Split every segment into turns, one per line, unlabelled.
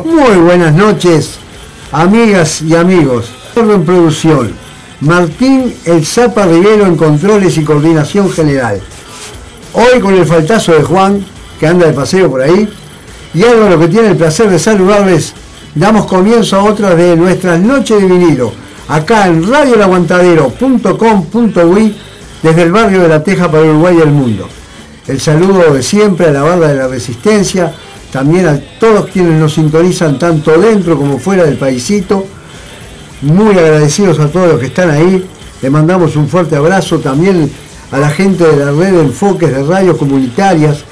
Muy buenas noches, amigas y amigos. En producción, Martín El Zapa Rivero en controles y coordinación general. Hoy con el faltazo de Juan, que anda de paseo por ahí, y Álvaro que tiene el placer de saludarles, damos comienzo a otra de nuestras noches de vinilo, acá en radioelaguantadero.com.uy, desde el barrio de La Teja para Uruguay y el mundo. El saludo de siempre a la banda de la Resistencia, también a todos quienes nos sintonizan tanto dentro como fuera del paisito. Muy agradecidos a todos los que están ahí. Le mandamos un fuerte abrazo también a la gente de la red de enfoques de radios comunitarias,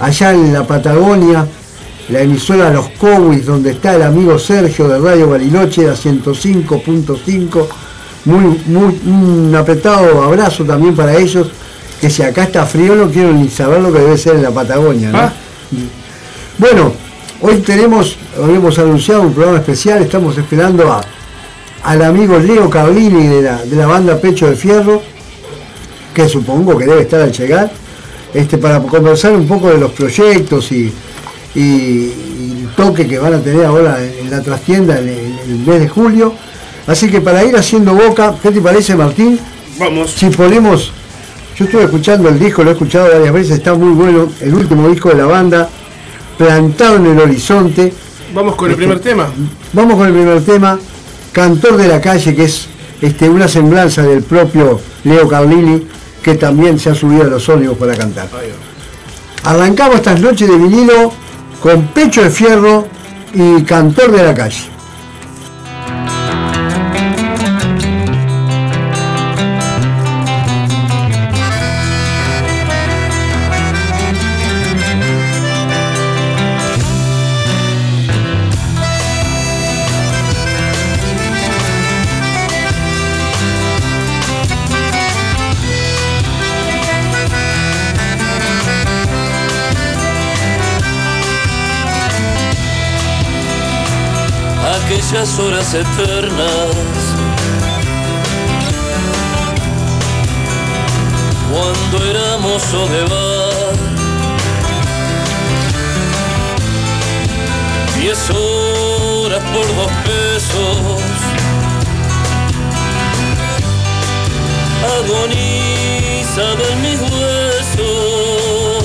allá en la Patagonia, la emisora Los Cowis, donde está el amigo Sergio de Radio Bariloche, a 105.5. Muy, muy, un apretado abrazo también para ellos, que si acá está frío no quiero ni saber lo que debe ser en la Patagonia. ¿no?
Ah.
Bueno, hoy tenemos, habíamos anunciado un programa especial, estamos esperando a, al amigo Leo Carlini de la, de la banda Pecho de Fierro, que supongo que debe estar al llegar, este, para conversar un poco de los proyectos y, y- y el toque que van a tener ahora en, la trastienda en, el- en el mes de julio. Así que para ir haciendo boca, ¿qué te parece Martín?
Vamos.
Si ponemos, yo estuve escuchando el disco, lo he escuchado varias veces, está muy bueno, el último disco de la banda, plantado en el horizonte.
Vamos con el
Este,
primer tema.
Vamos con el primer tema, Cantor de la calle, que es este, una semblanza del propio Leo Carlini, que también se ha subido a los ónibus para cantar. Arrancamos estas noches de vinilo con Pecho de Fierro y Cantor de la calle.
Aquellas horas eternas. Cuando éramos Odevar, diez horas por dos pesos, agonizado en mis huesos.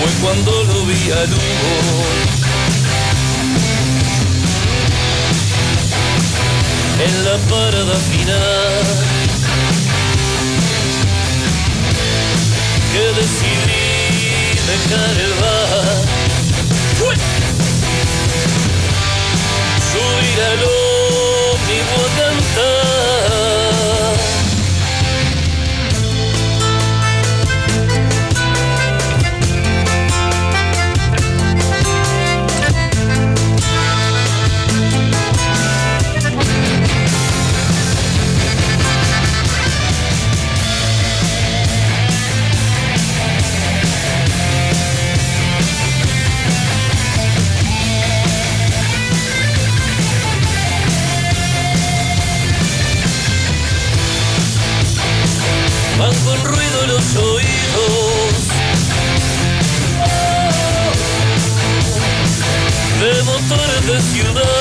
Fue cuando lo vi al Hugo En la parada final Que decidí dejar el bar. Subir al motores de ciudad.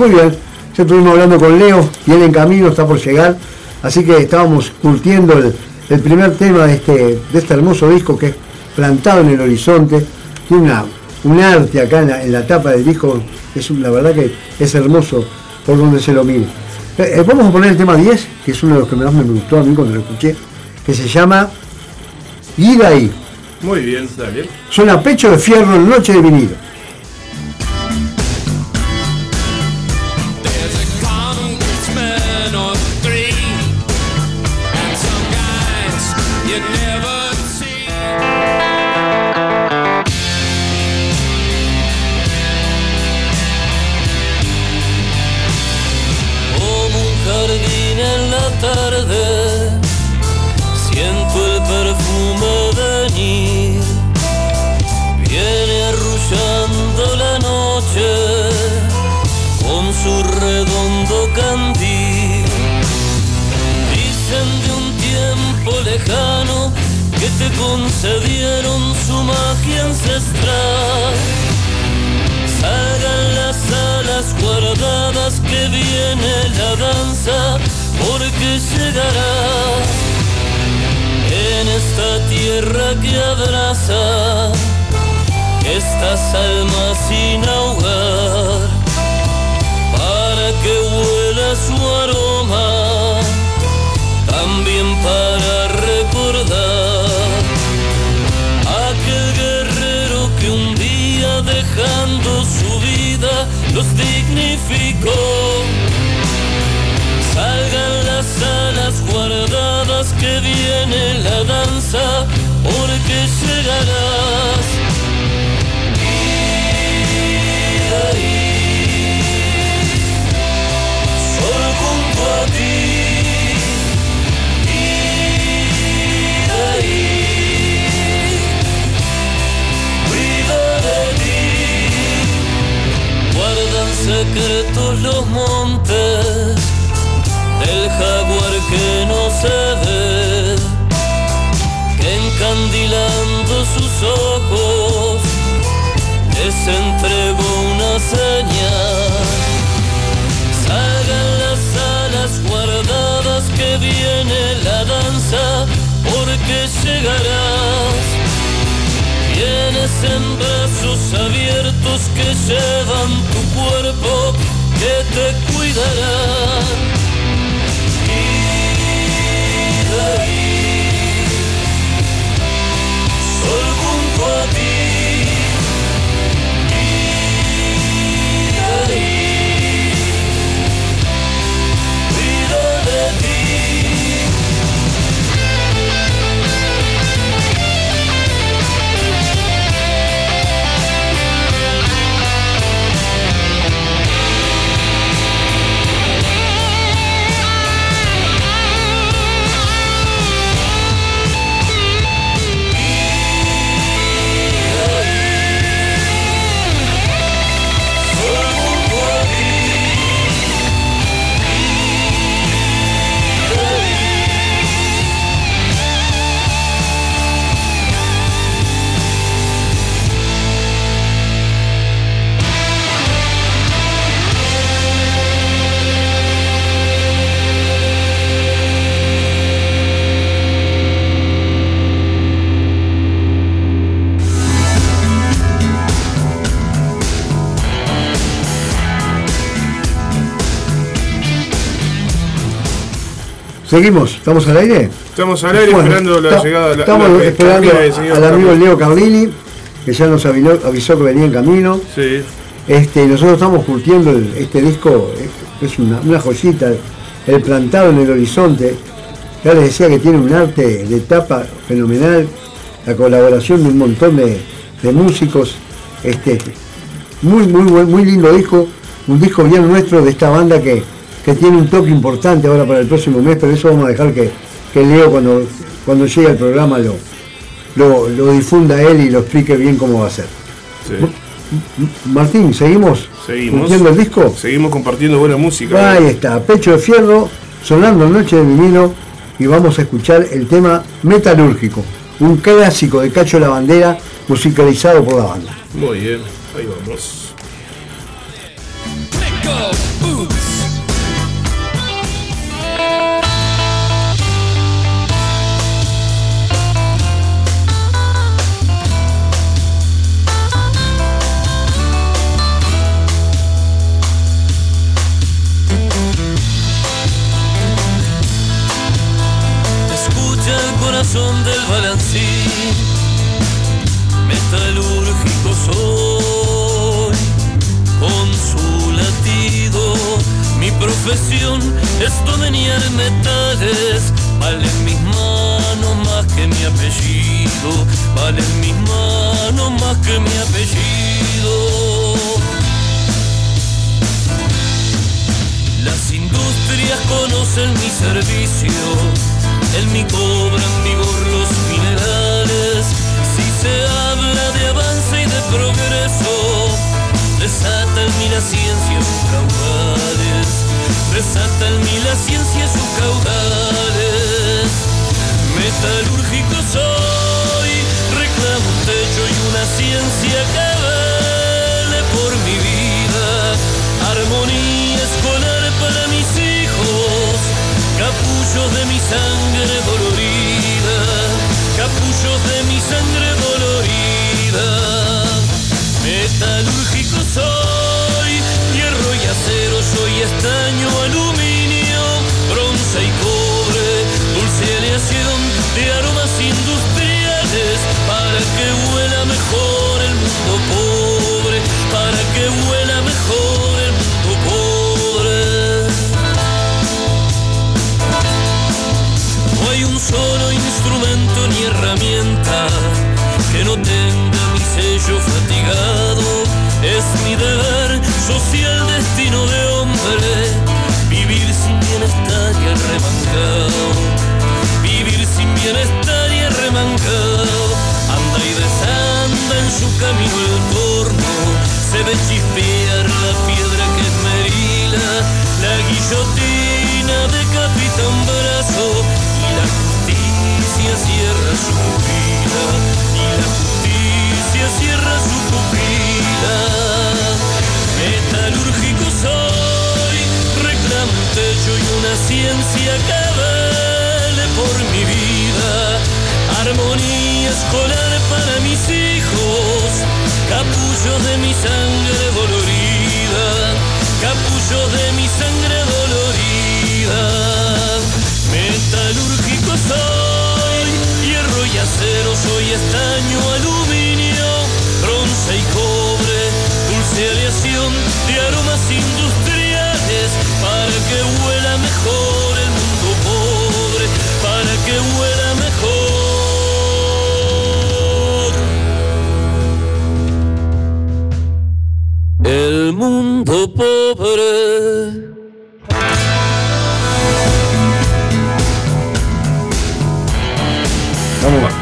Muy bien. Ya estuvimos hablando con Leo, viene en camino, está por llegar. Así que estábamos curtiendo el, el primer tema de este, de este hermoso disco que es Plantado en el Horizonte. Tiene una, un arte acá en la, en la tapa del disco. Es la verdad que es hermoso por donde se lo mire. Eh, eh, vamos a poner el tema 10, que es uno de los que más me gustó a mí cuando lo escuché, que se llama Ida ahí.
Muy bien, dale.
Suena pecho de fierro en noche de vinilo.
Que abraza estas almas sin ahogar para que huela su aroma también para recordar aquel guerrero que un día dejando su vida los dignificó. Salgan las alas guardadas que viene la danza secretos los montes del jaguar que no se ve, encandilando sus ojos les entregó una señal. Salgan las alas guardadas que viene la danza, porque llegarás. En brazos abiertos que llevan tu cuerpo, que te cuidarán.
Seguimos, ¿estamos al aire?
Estamos al aire
Bueno,
esperando la llegada la,
Estamos
la-
esperando al amigo. Leo Carlini, que ya nos avisó, avisó que venía en camino.
Sí,
Este, nosotros estamos curtiendo el- este disco, es- una, una joyita, el plantado en el horizonte. Ya les decía que tiene un arte de tapa fenomenal, la colaboración de un montón de, de músicos. Este, muy, muy, muy lindo disco, un disco bien nuestro de esta banda que, que tiene un toque importante ahora para el próximo mes, pero eso vamos a dejar que, que Leo cuando, cuando llegue al programa lo, lo, lo difunda él y lo explique bien cómo va a ser.
sí.
Martín, ¿seguimos?
Seguimos.
¿Curtiendo el disco?
Seguimos compartiendo buena música.
Ahí está, Pecho de Fierro, sonando Noche de Vinilo y vamos a escuchar el tema Metalúrgico, un clásico de Cacho la Bandera musicalizado por la banda.
Muy bien, ahí vamos.
Techo y una ciencia que vele por mi vida, armonía escolar para mis hijos, capullos de mi sangre dolorida, se ve chispear la piedra que esmerila, la guillotina decapita un brazo y la justicia cierra su pupila y la justicia cierra su pupila. Metalúrgico soy reclamo un techo y una ciencia que vele por mi vida armonía escolar para mis hijos capullos de mi sangre dolorida capullos de mi sangre dolorida. Metalúrgico soy, hierro y acero, soy estaño, aluminio, bronce y cobre, dulce aleación de aromas industriales, para que huela mejor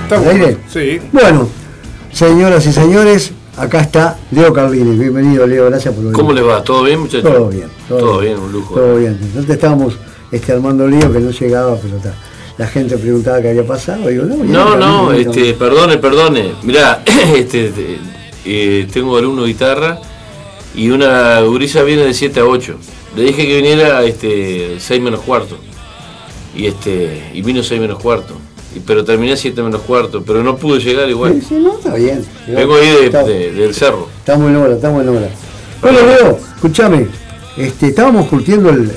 Está
¿al
bueno.
aire?
Sí.
Bueno, señoras y señores, acá está Leo Carlini. Bienvenido, Leo, gracias por venir.
¿Cómo le va? ¿Todo bien, muchachos?
Todo bien.
Todo, bien, un lujo.
Todo bien. Nosotros estábamos este, armando lío que no llegaba, pero está. La gente preguntaba qué había pasado. Digo, no,
No, no, este, perdone, perdone. Mirá, este, te- eh, tengo alumno de guitarra y una gurisa viene de 7 a 8. Le dije que viniera este, 6 menos cuarto. Y este y vino 6 menos cuarto. Pero terminé 7 menos cuarto, pero no pude llegar igual.
Sí, sí, no, está bien.
Vengo ahí de-
Está-
de- del cerro.
Estamos en hora, estamos en hora. Bueno, Leo, escúchame, este, estábamos curtiendo el,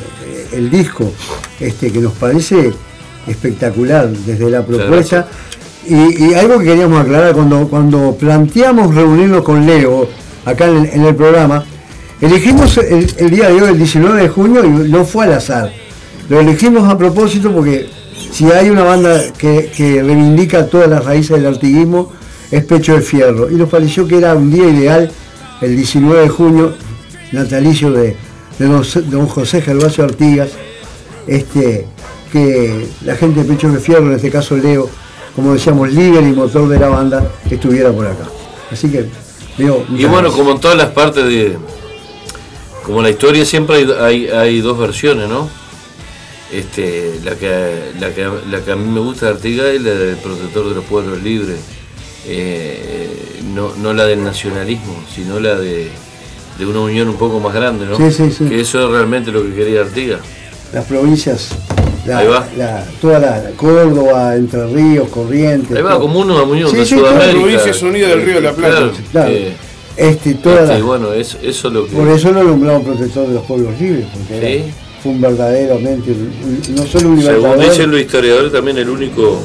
el disco este, que nos parece espectacular desde la propuesta. Y, y algo que queríamos aclarar, cuando, cuando planteamos reunirnos con Leo acá en el, en el programa, elegimos el, el día de hoy, el 19 de junio, y no fue al azar. Lo elegimos a propósito porque si hay una banda que, que reivindica todas las raíces del artiguismo, es Pecho de Fierro. Y nos pareció que era un día ideal, el 19 de junio, natalicio de, de don, José Gervasio Artigas, este, que la gente de Pecho de Fierro, en este caso Leo, como decíamos, líder y motor de la banda, estuviera por acá. Así que, Leo,
Y bueno,
gracias.
como en todas las partes de. Como la historia siempre hay, hay, hay dos versiones, ¿no? Este, la que, la, que, la que a mí me gusta de Artigas es la del protector de los pueblos libres. Eh, no, no la del nacionalismo, sino la de, de una unión un poco más grande, ¿no?
Sí, sí, sí.
Que eso es realmente lo que quería Artigas.
las provincias, la,
Ahí va.
la- toda la Córdoba, Entre Ríos, Corrientes.
Ahí va,
todo.
como una unión
Sí,
de
sí, las
Sudamérica.
Provincias Unidas del Río de la Plata.
Claro,
Claro.
eh,
Este, toda
este,
la-
y bueno, eso, eso es lo que.
por eso lo nombramos protector de los pueblos libres, porque
Sí.
era- fue un verdaderamente, un- no solo un
Según
libertador,
dicen los historiadores, también el único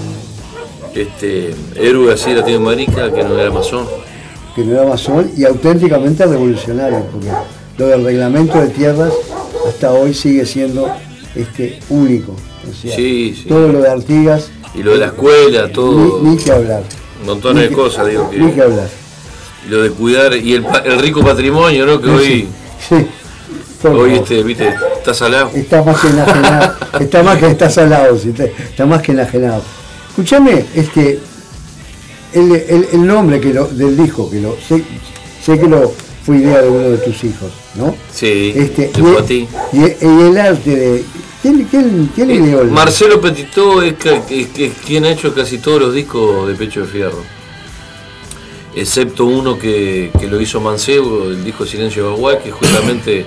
este, héroe así Latinoamérica que no era masón.
que no era masón y auténticamente revolucionario, porque lo del reglamento de tierras hasta hoy sigue siendo este único. O sea,
Sí, sí.
Todo lo de Artigas,
Y lo de la escuela, todo,
ni, ni que hablar.
montones de
Ni que-
cosas, digo
Ni que
que.
hablar.
y Lo de cuidar, y el, rico patrimonio, ¿no? Que hoy,
Sí. Por
hoy este, viste, está salado.
Está más que enajenado. está más que está salado, sí, está, está más que enajenado. Escúchame, este, el, el- el nombre que lo, del disco, que lo sé, sé que lo fue idea de uno de tus hijos, ¿no?
Sí,
Este,
Pati.
y, y- y el arte de. ¿Quién, quién, quién
Eh,
ideó el-
Marcelo Petitó es, ca- es- es quien ha hecho casi todos los discos de Pecho de Fierro. Excepto uno que, que lo hizo Mancebo, el disco Silencio de que justamente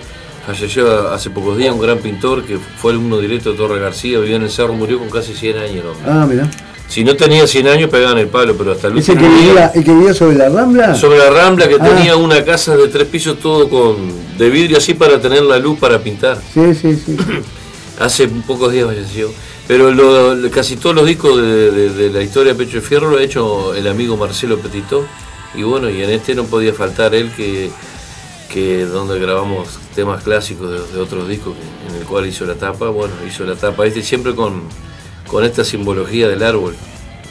falleció hace pocos días, un gran pintor que fue alumno directo de Torre García, vivía en el cerro, murió con casi 100 años. el.
Ah, mira.
Si no tenía 100 años pegaban el palo, pero hasta el
¿Es el
último
que,
día-
vivía, el que vivía sobre la rambla?
sobre la Rambla que
Ah.
tenía una casa de tres pisos todo con de vidrio así para tener la luz para pintar.
Sí, sí, sí.
Hace pocos días falleció. Pero lo- casi todos los discos de, de- de la historia de Pecho de Fierro lo ha hecho el amigo Marcelo Petitó. Y bueno, y en este no podía faltar él que, que donde grabamos temas clásicos de, de otros discos que- en el cual hizo la tapa. Bueno, hizo la tapa este siempre con, con esta simbología del árbol.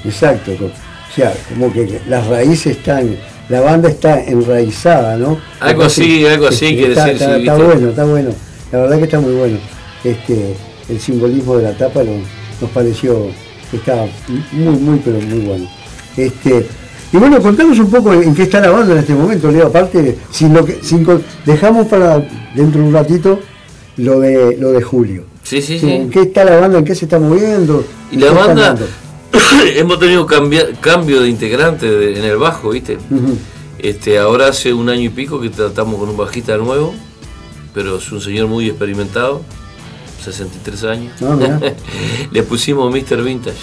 Exacto. O sea, como que las raíces están. La banda está enraizada, ¿no?
Algo así, algo así
Este,
quiere
está,
decir,
Está, está bueno, está bueno. La verdad que está muy bueno. Este, el simbolismo de la tapa lo- nos pareció que estaba muy, muy, pero muy bueno. Este, y bueno, contanos un poco en qué está la banda en este momento, Leo. Aparte, sin lo que, sin con- dejamos para dentro de un ratito lo de lo de Julio.
Sí, sí,
Sí. ¿En qué está la banda? ¿En qué se está moviendo?
Y
¿En
la banda, hemos tenido cambia- cambio de integrante de- en el bajo, ¿viste? Este, ahora hace un año y pico que tratamos con un bajista nuevo, pero es un señor muy experimentado, 63 años.
Ah.
Le pusimos Mr. Vintage.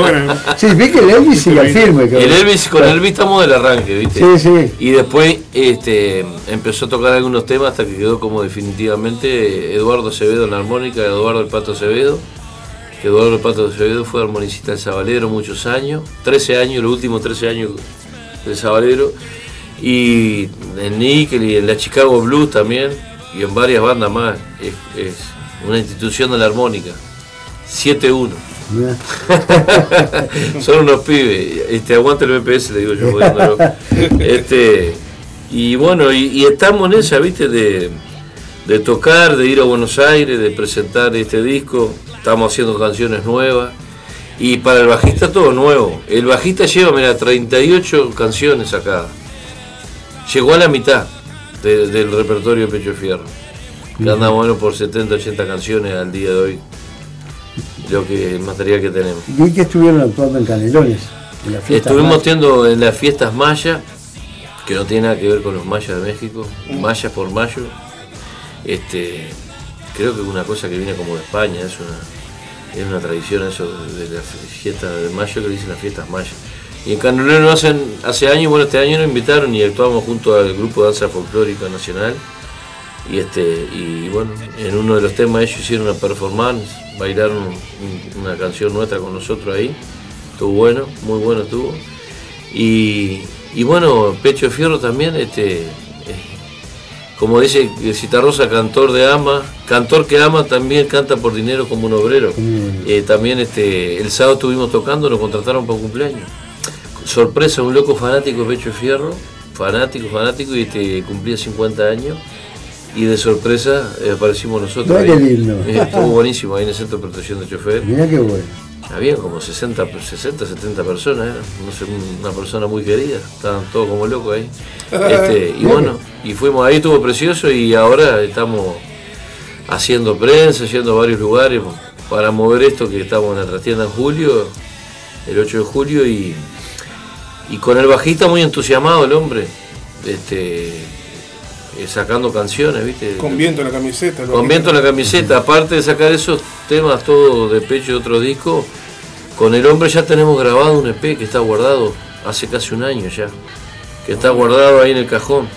Bueno,
Sí, vi que el Elvis sigue al firme.
El Elvis, con Elvis estamos del arranque, ¿viste?
Sí, sí.
Y después este, empezó a tocar algunos temas hasta que quedó como definitivamente Eduardo Acevedo en la armónica, Eduardo el Pato Acevedo. Eduardo el Pato Acevedo fue armonicista del Sabalero muchos años, 13 años, los últimos 13 años del Sabalero. Y en Nickel y en la Chicago Blues también, y en varias bandas más. Es, es una institución de la armónica. 7-1.
Mirá.
Son unos pibes. Este, aguanta el BPS, le digo yo. jodiéndolo. Este, y bueno, y, y estamos en esa, ¿viste? De, de tocar, de ir a Buenos Aires, de presentar este disco. Estamos haciendo canciones nuevas. Y para el bajista todo nuevo. El bajista lleva, mira, 38 canciones acá. Llegó a la mitad de- del repertorio de Pecho Fierro. Que anda bueno por 70, 80 canciones al día de hoy. Lo que el material que tenemos.
Vi que estuvieron actuando en Canelones. En
Estuvimos
más.
teniendo en las fiestas mayas, que no tiene nada que ver con los mayas de México, mayas por mayo. Este, creo que es una cosa que viene como de España, es una, es una tradición eso de, la fiesta de mayo que dicen las fiestas mayas. Y en Canolero hacen, hace años, bueno, este año nos invitaron y actuamos junto al grupo de danza folclórica nacional. Y este, y bueno, en uno de los temas ellos hicieron una performance, bailaron un- una canción nuestra con nosotros ahí. Estuvo bueno, muy bueno estuvo. Y, y bueno, Pecho de Fierro también, este, eh, como dice Citarrosa, cantor de ama, cantor que ama también canta por dinero como un obrero. Eh, también este, el sábado estuvimos tocando, nos contrataron para un cumpleaños. Sorpresa, un loco fanático de Pecho de Fierro, fanático, fanático, y este, cumplía 50 años. Y de sorpresa eh, aparecimos nosotros. Ahí.
lindo.
Eh, estuvo buenísimo ahí en el Centro de Protección de Chofer.
Mirá qué bueno.
Había como 60, 60, 70 personas, era, no sé, una persona muy querida, estaban todos como locos ahí. Este, y bueno, y fuimos ahí, estuvo precioso y ahora estamos haciendo prensa, yendo a varios lugares para mover esto que estamos en la trastienda en julio, el 8 de julio, y, y con el bajista muy entusiasmado el hombre, este, eh, sacando canciones, ¿viste?
con viento en la camiseta.
Con viento en la camiseta, aparte de sacar esos temas todos de pecho de otro disco, con el hombre ya tenemos grabado un EP que está guardado hace casi un año ya, que está guardado ahí en el cajón,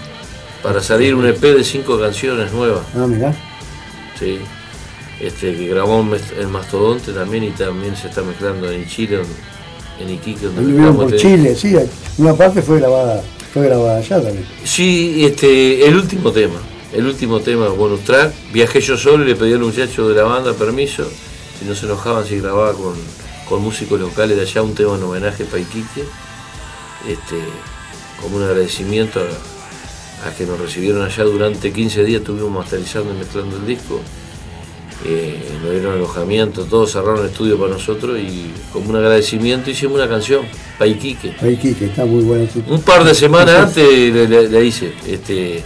para salir un EP de cinco canciones nuevas,
Ah, mirá.
sí. este, que grabó en en Mastodonte también y también se está mezclando en Chile, en, Iquique. donde
por
te-
Chile, sí, una parte fue grabada, fue grabada allá también.
Sí, este, el último tema, el último tema bonus track, viajé yo solo y le pedí al muchacho de la banda permiso y no se enojaban si grababa con, con músicos locales de allá un tema en homenaje para Iquique, este, como un agradecimiento a, a que nos recibieron allá durante 15 días, estuvimos masterizando y mezclando el disco. Eh, nos dieron alojamiento, todos cerraron el estudio para nosotros y como un agradecimiento hicimos una canción, para Iquique.
Ahí Quique, está muy bueno. sí.
Un par de semanas antes le hice. Este,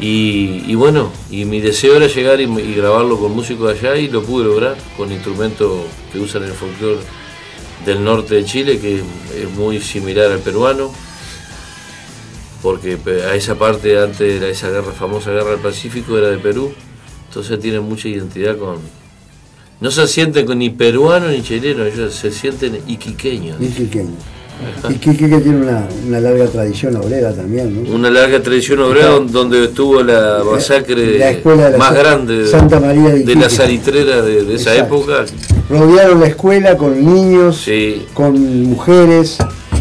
y, y bueno, y mi deseo era llegar y, y grabarlo con músicos de allá y lo pude lograr con instrumentos que usan en el folclore del norte de Chile, que es muy similar al peruano, porque a esa parte antes de la- esa guerra, famosa guerra del Pacífico era de Perú, entonces tiene mucha identidad con... No se sienten con ni peruano ni chileno, ellos se sienten iquiqueños.
Y Quiqueño. Y Quique que tiene una, una larga tradición obrera también, ¿no?
Una larga tradición obrera donde estuvo la masacre
la escuela la
más grande
Santa María de
de la
Iquique.
salitrera de, de esa época.
Rodearon la escuela con niños,
Sí,
con mujeres,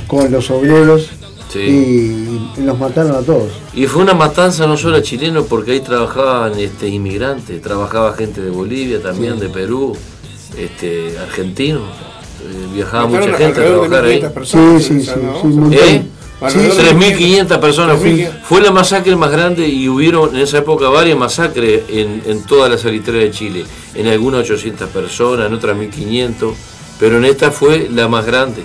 con los obreros
sí.
y, y los mataron a todos.
Y fue una matanza no solo a chilenos, porque ahí trabajaban este, inmigrantes, trabajaba gente de Bolivia también, de Perú, este, argentinos. Eh, viajaba mucha gente a trabajar ahí.
1.500 personas,
Sí, sí, sí,
¿no?
sí, un montón.
¿Eh?
Alrededor de
3.500 personas. Fue,
3.500.
fue la masacre más grande y hubieron en esa época varias masacres en, en toda la salitrera de Chile. En algunas 800 personas, en otras 1.500, pero en esta fue la más grande.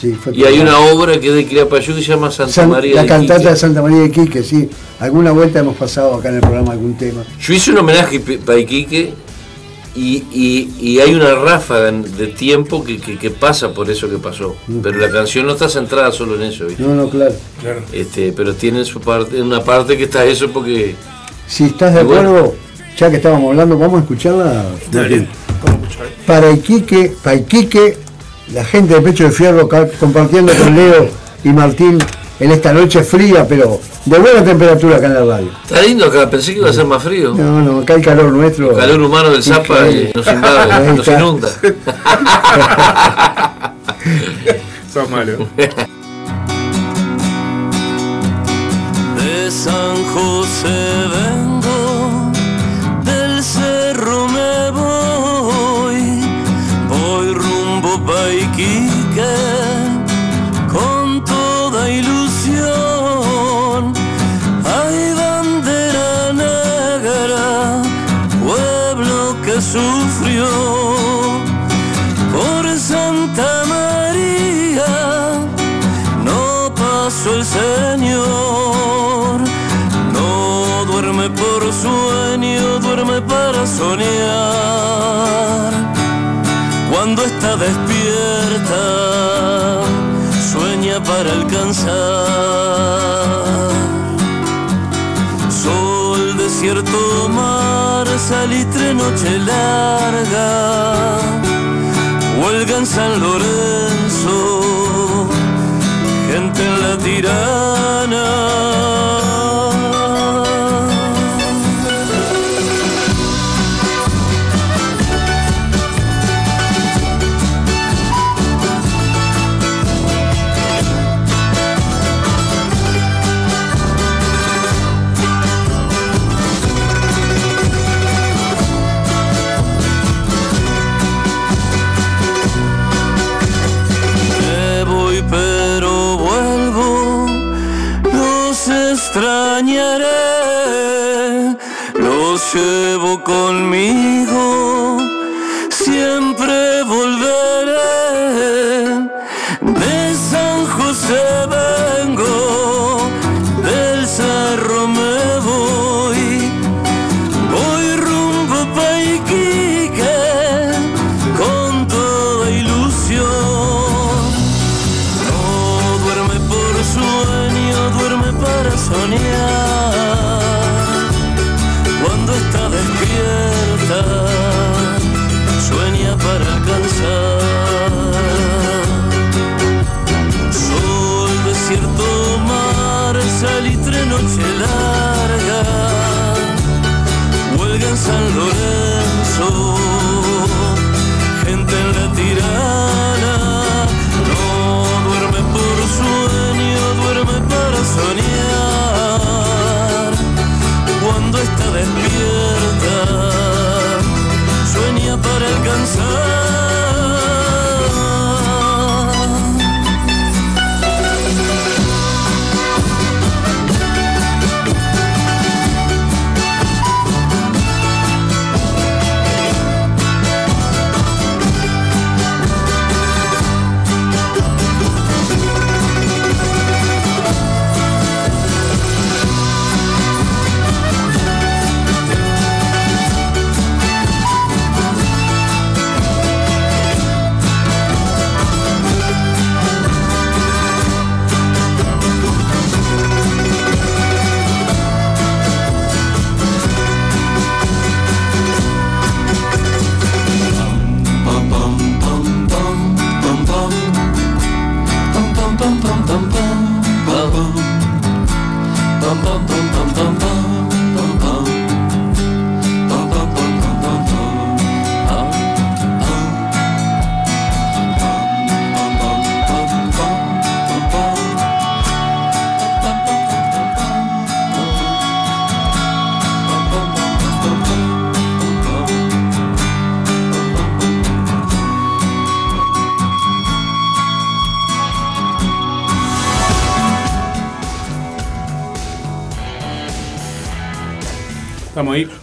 Sí, fue
Y hay una obra que es de Quilapayú que se llama Santa
San-
María
la
de
cantata de Santa María de Quique, sí. Alguna vuelta hemos pasado acá en el programa algún tema.
Yo hice un homenaje para Iquique y, y- y hay una ráfaga de tiempo que, que- que pasa por eso que pasó. Pero la canción no está centrada solo en eso, ¿viste?
No, no, claro.
Claro.
Este, pero tiene su parte, una parte que está eso porque
Si estás de
bueno.
acuerdo, ya que estábamos hablando, vamos a escucharla. Para Iquique, para Iquique, la gente de Pecho de Fierro compartiendo con Leo y Martín en esta noche fría, pero de buena temperatura acá en la radio.
Está lindo acá, pensé que iba a ser más frío.
No, no, acá el calor nuestro.
El calor humano del Zapa nos invade, nos inunda.
Sos malo.
De San José para alcanzar. Sol, desierto, mar, salitre, noche larga huelga en San Lorenzo, gente en la tirana.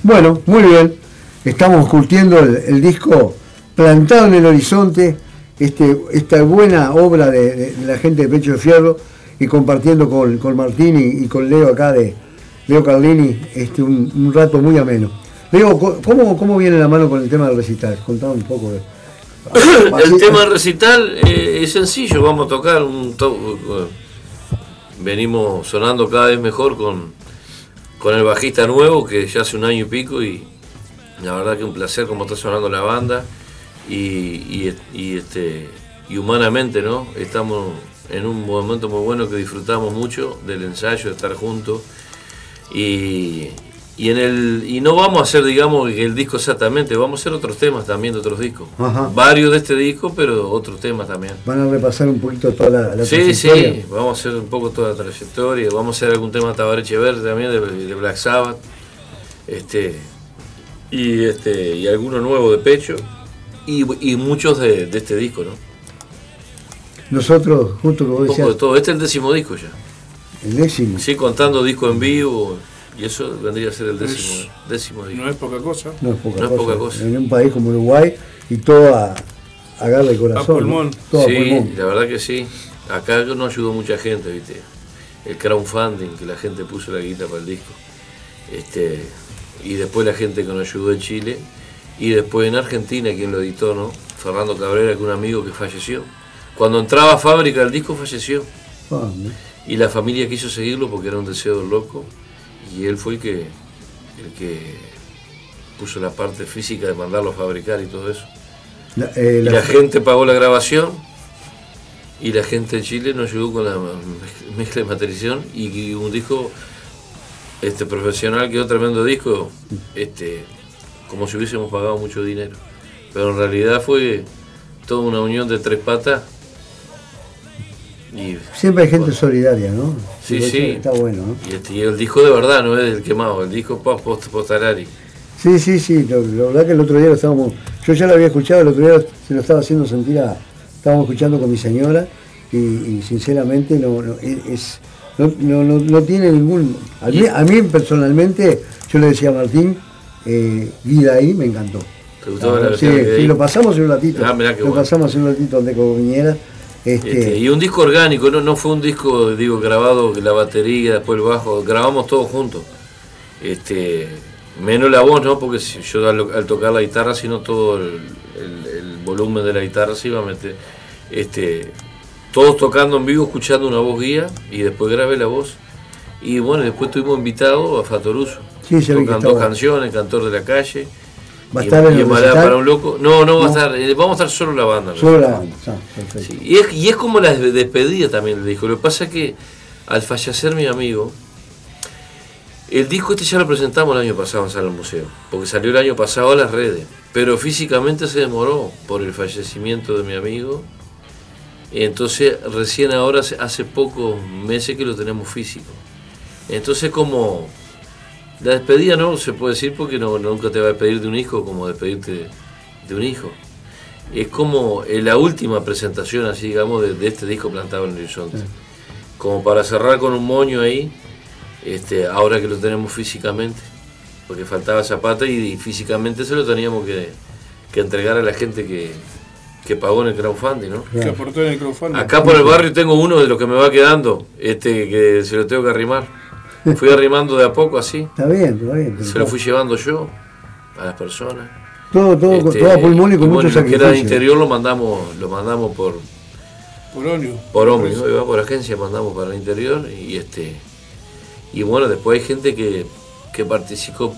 Bueno, muy bien. Estamos curtiendo el, el disco Plantado en el Horizonte, este, esta buena obra de, de- de la gente de Pecho de Fierro y compartiendo con, con Martín y, y con Leo acá de Leo Carlini este, un, un rato muy ameno. Leo, ¿cómo, ¿cómo viene la mano con el tema del recital? Contame un poco. De,
El tema del recital eh, es sencillo, vamos a tocar un to- venimos sonando cada vez mejor con, con el bajista nuevo que ya hace un año y pico y la verdad que un placer como está sonando la banda. Y, y, este y humanamente no estamos en un momento muy bueno que disfrutamos mucho del ensayo de estar juntos. Y, y en el y no vamos a hacer digamos el disco exactamente vamos a hacer otros temas también de otros discos
Ajá.
varios de este disco pero otros temas también
Van a repasar un poquito toda la, la
sí
trayectoria.
sí vamos a hacer un poco toda la trayectoria vamos a hacer algún tema de Tabaré Verde también de, de Black Sabbath este y este y alguno nuevo de pecho y, y muchos de, de este disco no
Nosotros, justo que vos
un poco de
decías,
todo este es el décimo disco ya
el décimo.
sí contando disco en vivo y eso vendría a ser el décimo décimo disco
No es poca cosa.
No es poca,
No es
cosa.
poca cosa.
En un país como Uruguay y todo a, a darle el corazón.
A pulmón.
¿no? Todo a
sí,
pulmón.
la verdad que sí. Acá nos ayudó mucha gente, ¿viste? El crowdfunding, que la gente puso la guita para el disco. Este, y después la gente que nos ayudó en Chile. Y después en Argentina, quien lo editó, ¿no? Fernando Cabrera, que es un amigo que falleció. Cuando entraba a fábrica el disco falleció.
Ah, ¿no?
Y la familia quiso seguirlo porque era un deseo loco. Y él fue el que, el que puso la parte física de mandarlo a fabricar y todo eso.
La- eh,
Y
la-
gente pagó la grabación y la gente de Chile nos ayudó con la mezcla- de materialización y, y un disco este profesional quedó tremendo disco, este como si hubiésemos pagado mucho dinero. Pero en realidad fue toda una unión de tres patas. Y,
Siempre hay gente solidaria, ¿no?
Sí, sí.
Está bueno, ¿no?
y este- y el disco de verdad, no es el quemado, el disco post post postarari.
Sí, sí, sí. La verdad que el otro día lo estábamos. Yo ya lo había escuchado, el otro día se lo estaba haciendo sentir a. Estábamos escuchando con mi señora y, y sinceramente no, no, es, no, no, no- tiene ningún. A mí, a mí personalmente, yo le decía a Martín, eh, Vida ahí me encantó.
¿Te la
Ah, sí, sí, lo pasamos en un ratito.
Ah,
lo
bueno.
pasamos en un ratito donde con Viñera. Este,
Este, y un disco orgánico, no, no fue un disco, digo, grabado, la batería, después el bajo, grabamos todos juntos. Este, menos la voz, ¿no? Porque si yo al, al tocar la guitarra, sino todo el, el- el volumen de la guitarra se iba a meter. Este, todos tocando en vivo, escuchando una voz guía, y después grabé la voz. Y bueno, después tuvimos invitado a Fatoruso.
Sí, se ve que
Tocan
está
dos canciones, Cantor de la Calle.
¿Va a
y-
estar en el recital?
para un loco. No, no va a estar, eh, vamos a estar solo la banda.
Solo la banda. Ah, perfecto.
Sí, y, es, y es como la des- despedida también el disco. Lo que pasa es que al fallecer mi amigo, el disco este ya lo presentamos el año pasado en Sala del Museo, porque salió el año pasado a las redes, pero físicamente se demoró por el fallecimiento de mi amigo. Entonces recién ahora, hace pocos meses que lo tenemos físico. Entonces como la despedida no se puede decir porque no, nunca te va a despedir de un hijo como despedirte de un hijo es como la última presentación, así digamos, de, de este disco plantado en el horizonte. Como para cerrar con un moño ahí, este, ahora que lo tenemos físicamente, porque faltaba Zapata y, y físicamente se lo teníamos que, que entregar a la gente que, que pagó en el crowdfunding, ¿no?
Que aportó en el crowdfunding.
Acá por el barrio tengo uno de los que me va quedando, este que se lo tengo que arrimar. Fui arrimando de a poco así,
Está bien, está bien.
se lo fui llevando yo a las personas.
Todo, todo,
Este,
todo a pulmón y con mucho
lo que era de interior lo mandamos, lo mandamos por,
Por ómnibus.
por ¿no? Iba por agencia, mandamos para el interior y este y bueno, después hay gente que, que participó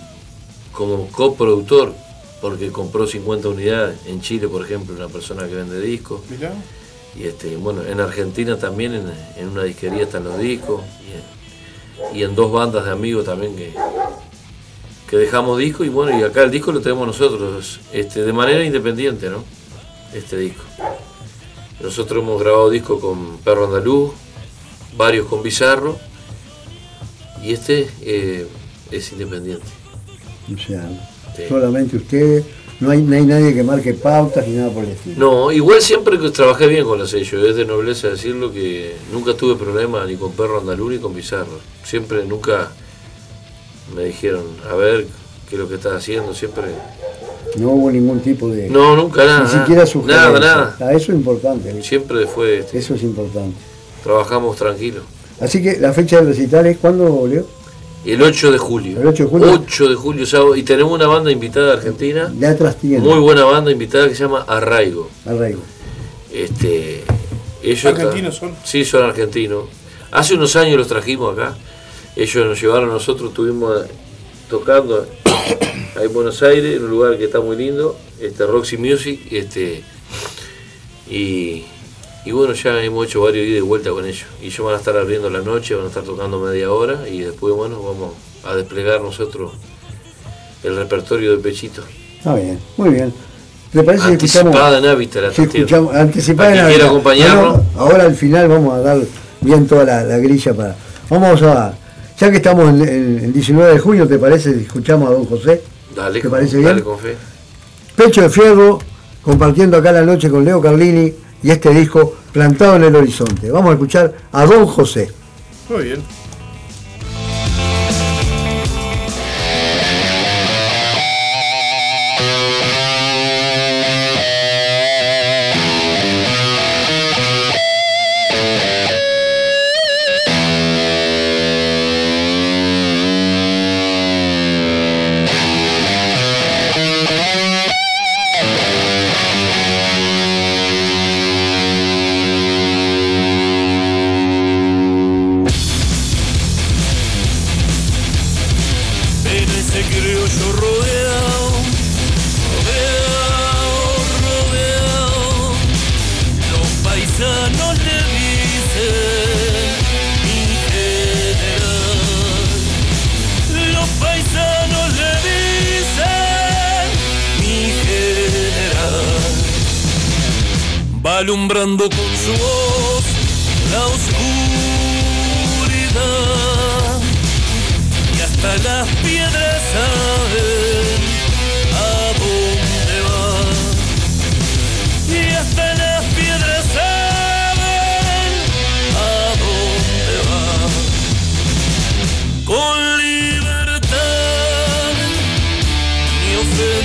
como coproductor porque compró 50 unidades en Chile, por ejemplo, una persona que vende discos
Mirá.
y este bueno, en Argentina también en, en una disquería están los discos y y en dos bandas de amigos también que que dejamos discos y bueno, y acá el disco lo tenemos nosotros este de manera independiente, ¿no? Este disco. Nosotros hemos grabado discos con Perro Andaluz, varios con Bizarro, y este eh, es independiente.
O sea,
Sí.
solamente ustedes, no hay, no hay nadie que marque pautas ni nada por el estilo.
No, igual siempre que trabajé bien con los sellos, es de nobleza decirlo que nunca tuve problema ni con Perro Andaluz ni con Bizarro. Siempre, nunca me dijeron, a ver,
qué es lo que estás haciendo, siempre.
No hubo ningún tipo de.
No, nunca nada.
ni siquiera sugerencia.
Nada, nada.
Ah, eso es importante.
Siempre fue, este,
Eso es importante.
trabajamos tranquilos.
Así que la fecha del recital es cuándo, Leo?
El 8 de julio.
El 8 de julio.
8 de julio, sábado, y tenemos una banda invitada de Argentina, muy buena banda invitada que se llama Arraigo.
Arraigo.
Este, ellos
¿Argentinos son?
Sí, son argentinos. Hace unos años los trajimos acá. Ellos nos llevaron a nosotros, estuvimos eh, tocando ahí en Buenos Aires, en un lugar que está muy lindo, este Roxy Music, este y, y bueno, ya hemos hecho varios ida y vuelta con ellos. Y ellos van a estar abriendo la noche, van a estar tocando media hora y después bueno vamos a desplegar nosotros el repertorio de Pechito.
Está bien, muy bien. ¿Te parece que escuchamos?
Anticipada en hábitat la
escuchamos, anticipada en Navidad.
acompañarnos.
Bueno, ahora al final vamos a dar bien toda la, la grilla para. Vamos a. Ya que estamos en, en- el 19 de junio, ¿te parece? Escuchamos a don José.
Dale,
¿Te
con-
parece
dale
bien?
con fe.
Pecho de Fierro, compartiendo acá la noche con Leo Carlini y este disco plantado en el horizonte. Vamos a escuchar a don José.
Muy bien.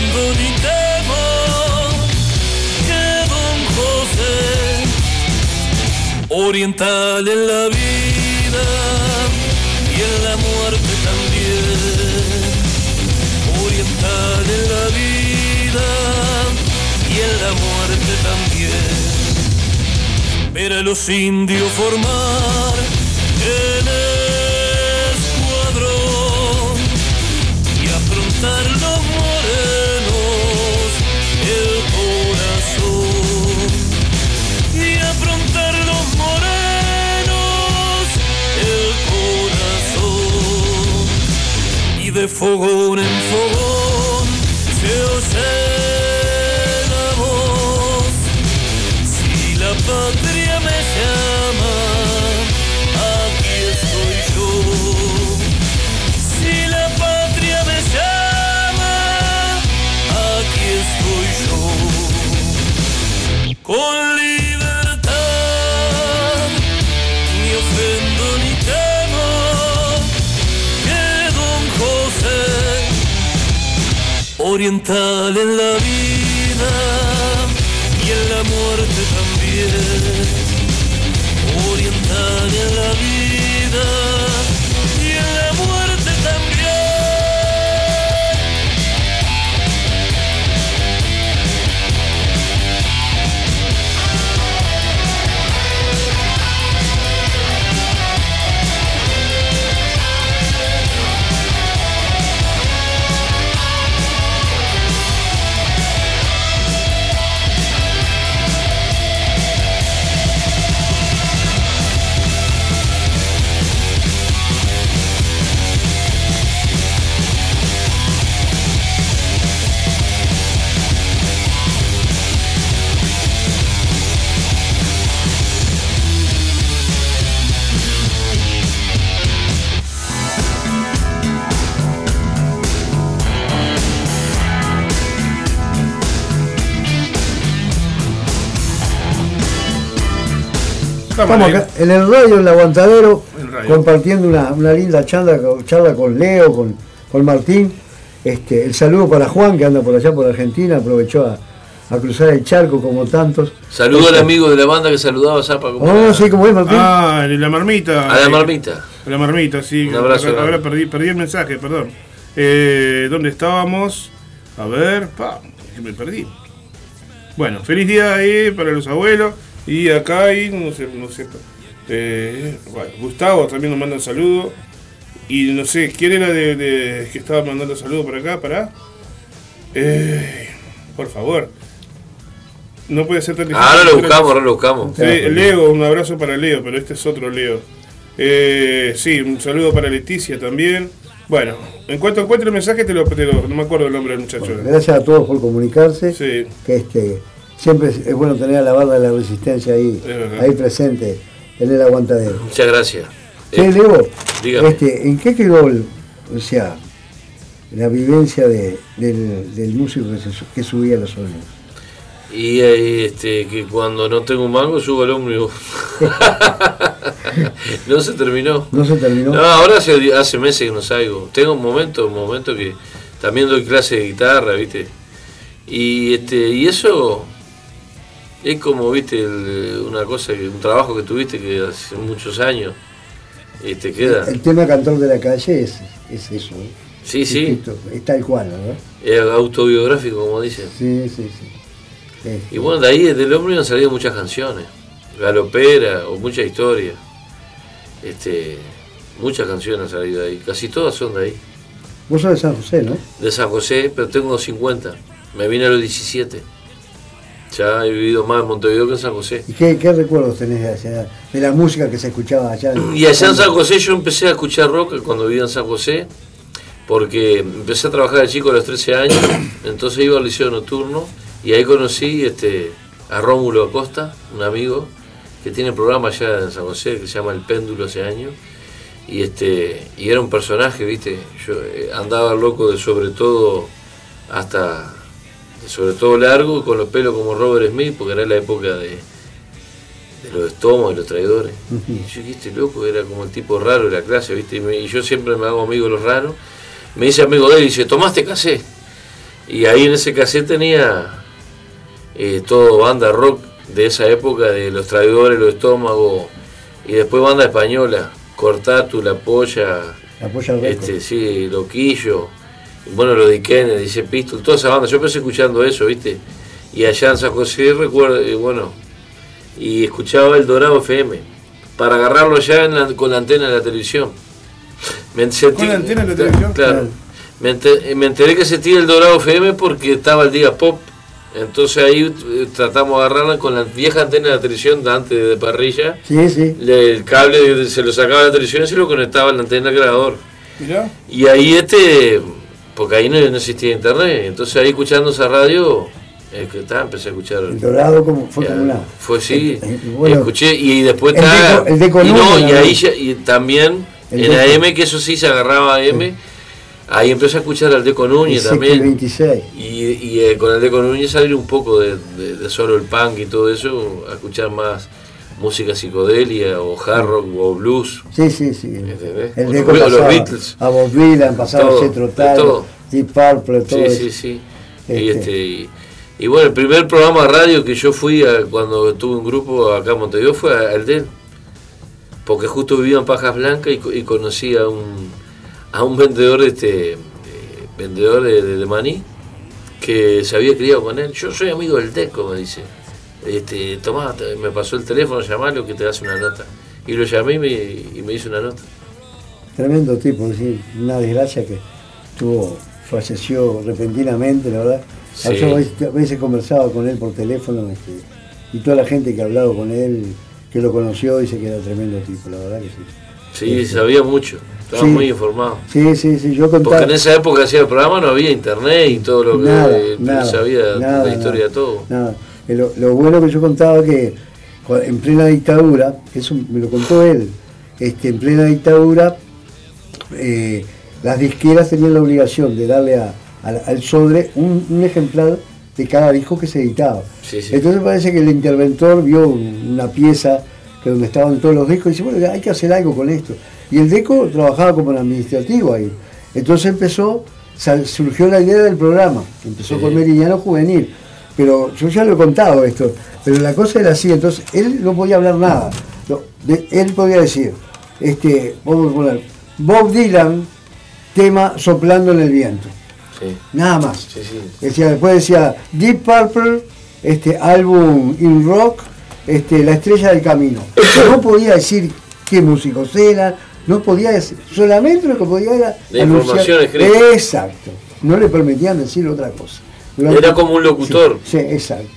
Ofendo ni que don José oriental en la vida y en la muerte también. Oriental en la vida y en la muerte también. Ver a los indios formar de fogón en fogón oriental en la vida y en la muerte también, oriental en la vida
Estamos
acá en el radio, en el aguantadero,
El
compartiendo una, una linda charla, charla con Leo, con, con Martín. Este, el saludo para Juan, que anda por allá por Argentina, aprovechó a, a cruzar el charco como tantos.
Saludo al
Este,
amigo de la banda que saludaba a Zapa. como
Oh,
era.
sí, como es, Martín.
Ah, la marmita.
A la marmita.
a la marmita, sí.
Un abrazo
Ahora, perdí, perdí el mensaje, perdón. Eh, ¿Dónde estábamos? A ver, pa, me perdí. Bueno, feliz día ahí para los abuelos. Y acá hay, no sé, no sé. eh, bueno, Gustavo también nos manda un saludo. Y no sé, ¿quién era de, de- que estaba mandando saludo por acá? Para. Eh, por favor. No puede ser tan difícil.
Ahora lo buscamos, ahora lo buscamos.
Sí, Leo, un abrazo para Leo, pero este es otro Leo. Eh, sí, un saludo para Leticia también. Bueno, en cuanto encuentre el mensaje, te lo, te lo- no me acuerdo el nombre del muchacho.
Bueno, gracias a todos por comunicarse.
Sí,
Que este, siempre es, bueno tener a la barra de la resistencia ahí, ahí presente en el aguantadero.
Muchas gracias.
Che,
Eh,
Leo, este, ¿en qué quedó el- o sea, la vivencia de- del, del músico que, se su- que subía a los ómnibus?
Y eh, este, que cuando no tengo un mango subo al ómnibus. no se terminó.
¿No se terminó?
No, ahora hace, hace meses que no salgo. Tengo un momento, un momento que también doy clase de guitarra, ¿viste? Y este y eso es como, ¿viste? el- una cosa, un trabajo que tuviste que hace muchos años y te queda.
El tema cantor de la calle es, es eso. ¿eh?
Sí, sí,
Esto, Es tal cual, ¿verdad?
es autobiográfico, como dicen.
Sí, sí, sí. Este,
Y bueno, de ahí, del hombre han salido muchas canciones. Galopera o muchas historias. Este, muchas canciones han salido de ahí. Casi todas son de ahí.
vos sos de San José, ¿no?
De San José, pero tengo 50. Me vine a los 17. Ya he vivido más en Montevideo que en San José.
¿Y qué, qué recuerdos tenés de, allá- de la música que se escuchaba allá? en-
Y allá en San José yo empecé a escuchar rock cuando vivía en San José, porque empecé a trabajar de chico a los 13 años, entonces iba al liceo nocturno y ahí conocí este, a Rómulo Acosta, un amigo que tiene programa allá en San José que se llama El Péndulo hace años. Y, este, y era un personaje, ¿viste? Yo eh, andaba loco de sobre todo hasta sobre todo largo, con los pelos como Robert Smith, porque era la época de, de los estómagos y los traidores. Y yo dije, este loco era como el tipo raro de la clase, ¿viste? Y, me- y yo siempre me hago amigo de los raros. Me dice amigo de él y dice, tomaste casé. Y ahí en ese cassette tenía eh, todo banda rock de esa época, de los traidores, los estómagos, y después banda española, Cortatu, La Polla,
La Polla
este, sí, Loquillo, bueno, lo de Kennedy, dice Pistol, toda esa banda. Yo empecé escuchando eso, ¿viste? Y allá en San José, recuerdo, y bueno, y escuchaba el Dorado FM, para agarrarlo en la- con la antena de la televisión. Me sentí-
¿Con la antena de la televisión?
Claro.
Claro.
Me, ente- me enteré que se tira el Dorado FM porque estaba el día pop. Entonces ahí eh, tratamos de agarrarla con la vieja antena de la televisión de antes de parrilla.
Sí, sí.
Le- El cable se lo sacaba de la televisión y se lo conectaba a la antena del grabador.
mirá.
Y ahí este, porque ahí no, no existía internet, entonces ahí escuchando esa radio, eh, que empecé a escuchar.
El Dorado como, fue
ya,
como una...
Fue sí,
bueno,
escuché y después
el
está.
Deco- el Deco
y no, y ahí ya- y también
El
en
Deco.
AM, que eso sí se agarraba AM, ahí empecé a escuchar al Deco Núñez también.
26.
Y, y, eh, con el Deco Núñez salir un poco de, de- de solo el punk y todo eso, a escuchar más música psicodelia o hard rock o blues.
Sí, sí, sí.
¿Entendés?
El Deco
los- los Beatles.
a Bob Dylan, pasaba
de
Tull,
todo.
Deep Purple, todo
Sí,
eso.
sí, sí.
Este.
Y, este, y, y bueno, el primer programa de radio que yo fui a- cuando tuve un grupo acá en Montevideo fue al DEN. Porque justo vivía en Pajas Blancas y, co- y conocí a un, a un vendedor, este, eh, vendedor de, de- de maní que se había criado con él. Yo soy amigo del DECO, me dice. Este, tomá, te- me pasó el teléfono, llamalo que te das una nota. Y lo llamé y me, y me hizo una nota.
Tremendo tipo, una desgracia que tuvo, falleció repentinamente, la verdad.
Sí.
Yo a veces, conversaba con él por teléfono este, y toda la gente que ha hablado con él, que lo conoció, dice que era tremendo tipo, la verdad que sí.
Sí,
Este.
sabía mucho, estaba
Sí.
muy informado.
Sí, sí, sí, yo
Porque
contaba.
en esa época hacía el programa, no había internet y todo lo que
Nada,
eh,
nada,
sabía
nada,
la historia de todo.
nada. Lo, lo bueno que yo contaba que en plena dictadura, que eso me lo contó él, este, en plena dictadura, eh, las disqueras tenían la obligación de darle a- al- al Sodre un, un ejemplar de cada disco que se editaba.
Sí, sí.
Entonces parece que el interventor vio un- una pieza que donde estaban todos los discos y dice, bueno, hay que hacer algo con esto. Y el DECO trabajaba como un administrativo ahí. Entonces empezó, surgió la idea del programa, empezó
Sí.
con Meridiano Juvenil. Pero yo ya lo he contado esto, pero la cosa era así, entonces él no podía hablar nada. De- él podía decir, este, vamos a poner, Bob Dylan, tema soplando en el viento.
Sí,
Nada más.
sí, sí.
Decía, después decía Deep Purple, este álbum in rock, este, La estrella del camino. No podía decir qué músicos eran, no podía decir, solamente lo que podía era
La información escrita.
Exacto. No le permitían decir otra cosa.
Era como un locutor.
Sí, sí, exacto.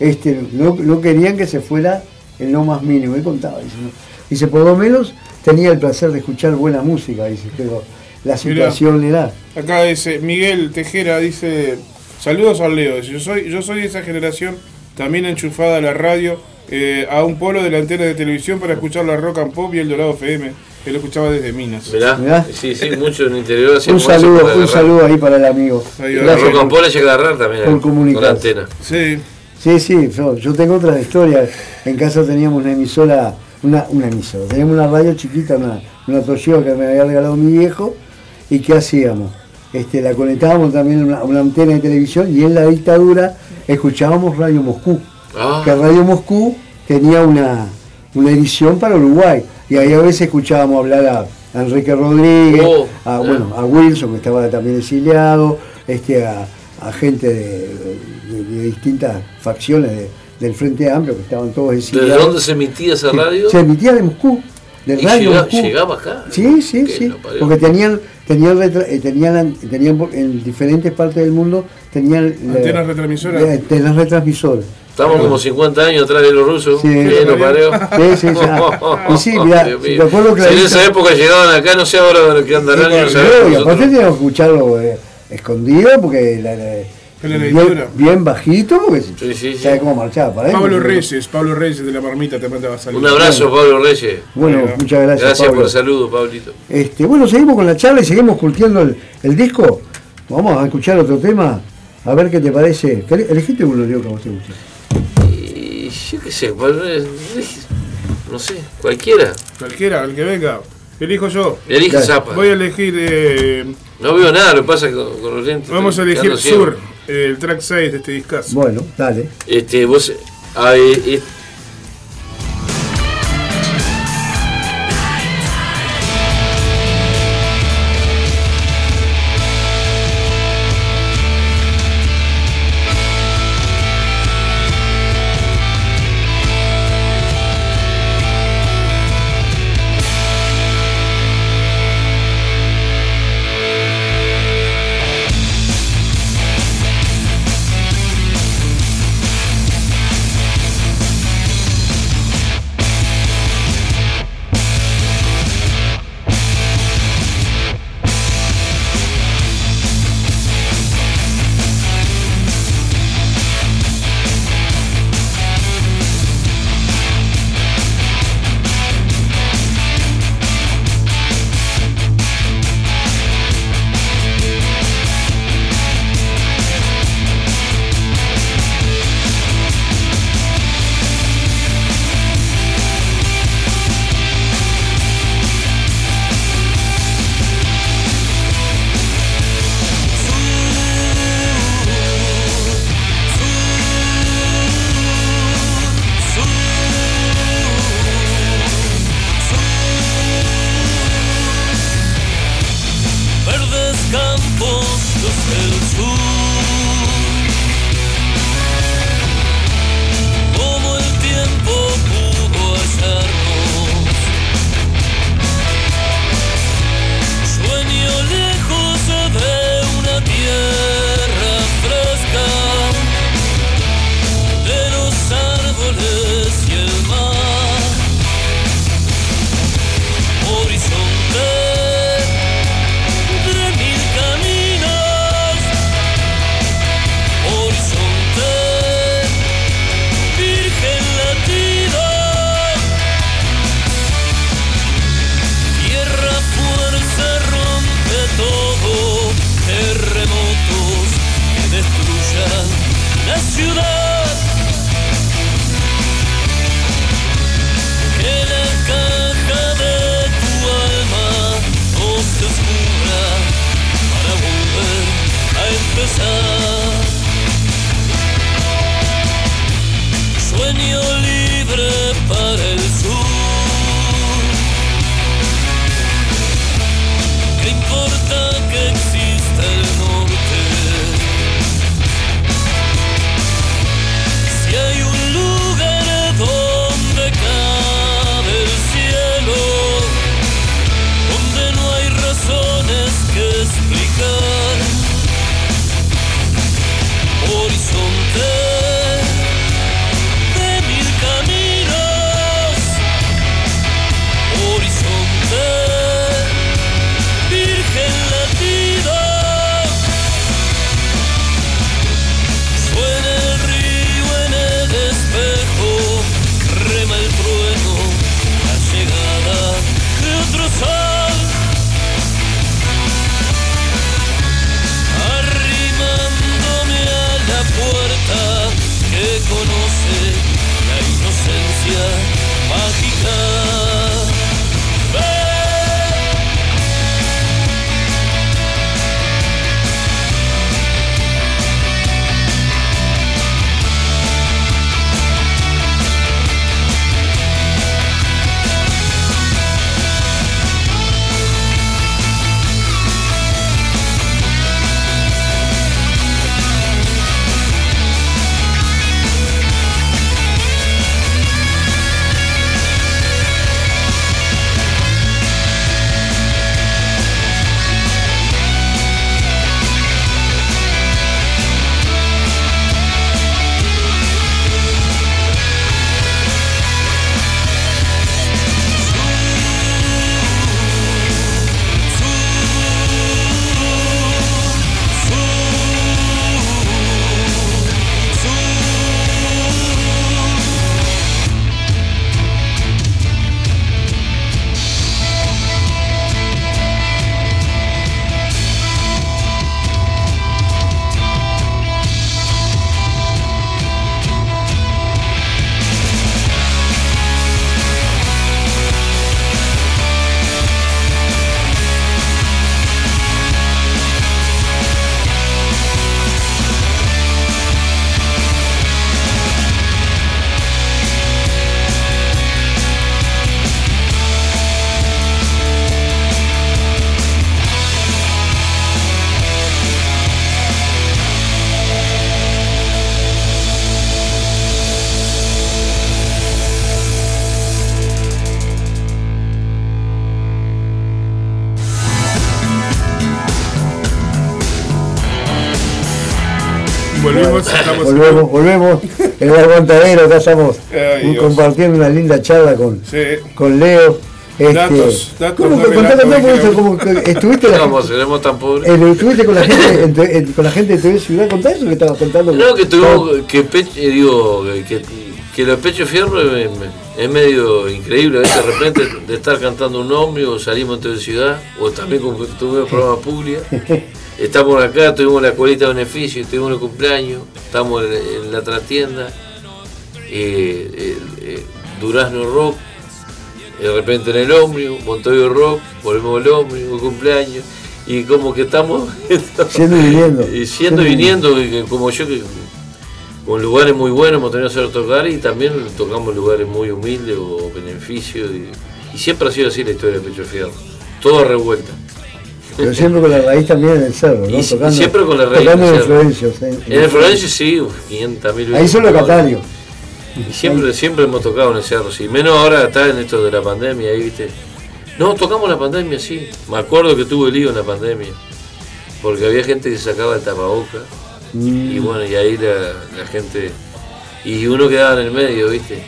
Este, no, no querían que se fuera en lo más mínimo. Él contaba, dice, ¿no? dice, por lo menos tenía el placer de escuchar buena música, dice, pero la situación era.
Acá dice Miguel Tejera dice saludos al Leo. Dice, yo soy yo soy de esa generación también enchufada a la radio eh, a un polo de la antena de televisión para escuchar la rock and pop y el Dorado FM que lo escuchaba desde Minas.
Mirá,
Mirá.
sí, sí, mucho en el interior
Un saludo, un
agarrar.
saludo ahí para el amigo. Gracias
pop llega a agarrar también
por
eh, con
comunicar.
la antena.
Sí.
Sí, sí, yo, yo tengo otra historia. En casa teníamos una emisora, una, una emisora, teníamos una radio chiquita, una, una Toshiba que me había regalado mi viejo. ¿Y qué hacíamos? Este, la conectábamos también a una, a una antena de televisión y en la dictadura escuchábamos Radio Moscú.
Ah,
Que Radio Moscú tenía una, una edición para Uruguay. Y ahí a veces escuchábamos hablar a Enrique Rodríguez,
Oh,
a,
ah.
bueno, a Wilson, que estaba también exiliado, este, a, a gente de, de- de distintas facciones de- del Frente Amplio, que estaban todos
¿Desde
exiliados.
dónde se emitía esa radio?
Se emitía de Moscú, de
Y
Radio
llega-
Moscú.
llegaba acá.
Sí, sí, sí.
parió.
Porque tenían, tenían, eh, tenían, tenían en diferentes partes del mundo, tenían
Antenas retransmisoras.
eh, Antenas retransmisoras.
Estamos como 50 años atrás de los rusos.
Sí.
¿Qué lo parió?
Sí, sí, sí. Y sí, mirá, acuerdo que
Si
la
en esa época llegaban acá, no sé ahora qué andarán.
Sí,
no
y
nosotros.
aparte teníamos que escucharlo eh, escondido porque la, la-
En la
bien, bien bajito porque
Sí, sí, sí.
sabe cómo marchaba para.
Pablo Reyes, Pablo Reyes de la marmita te mandaba saludos.
Un abrazo, Pablo Reyes.
Bueno,
Bueno,
muchas gracias.
Gracias
Pablo.
por el saludo, Pablito.
Este, bueno, seguimos con la charla y seguimos curtiendo el, el disco. Vamos a escuchar otro tema. A ver qué te parece. ¿Qué- Elegiste uno, Leo, que a vos te guste.
Y yo qué sé, pues, eh, no sé, cualquiera.
Cualquiera, el que venga. Elijo yo.
Elige
Dale.
Zapa.
Voy a elegir. eh,
No veo nada, lo que pasa es que con, con los lentes.
vamos a elegir. Sur, eh, el track 6 de este discazo.
Bueno, dale.
Este, vos. ah, eh,
Volvemos. En el aguantadero, acá estamos
Ay,
compartiendo una linda charla con,
Sí.
con Leo. Este,
Datos, datos,
¿Cómo, contá, contá, eso, como que estuviste, la-
Vamos, seremos tan pobres.
eh, estuviste con la gente, en tu- en- con la gente de TV Ciudad, contá eso que estabas contando.
No, que tuvo que pecho, eh, digo, que, que los pechos fierro es, es medio increíble, a veces de repente de estar cantando un ómnibus, salimos en toda ciudad, o también como tuvimos programa pública, estamos acá, tuvimos la escuelita de beneficio, tuvimos el cumpleaños, estamos en, en la trastienda, eh, Durazno Rock, de repente en el ómnibus, Montoyo Rock, volvemos al ómnibus, cumpleaños, y como que estamos
Siendo y viniendo.
y siendo y viniendo, como yo, que con lugares muy buenos hemos tenido que hacer tocar y también tocamos lugares muy humildes o beneficios. Y, y siempre ha sido así la historia de Pecho Fierro, todo revuelta.
Pero siempre con la raíz también en el cerro, ¿no?
Y- y siempre con la raíz
Tocando
en el.
Florencio. sí.
En el Florencio sí, uf, 500 mil
Ahí solo Catario.
Y siempre, siempre hemos tocado en el cerro, sí. Menos ahora está en esto de la pandemia, ahí viste. No, tocamos la pandemia, sí. Me acuerdo que tuve lío en la pandemia. Porque había gente que sacaba el tapaboca.
Mm.
Y bueno, y ahí la, la gente. Y uno quedaba en el medio, viste.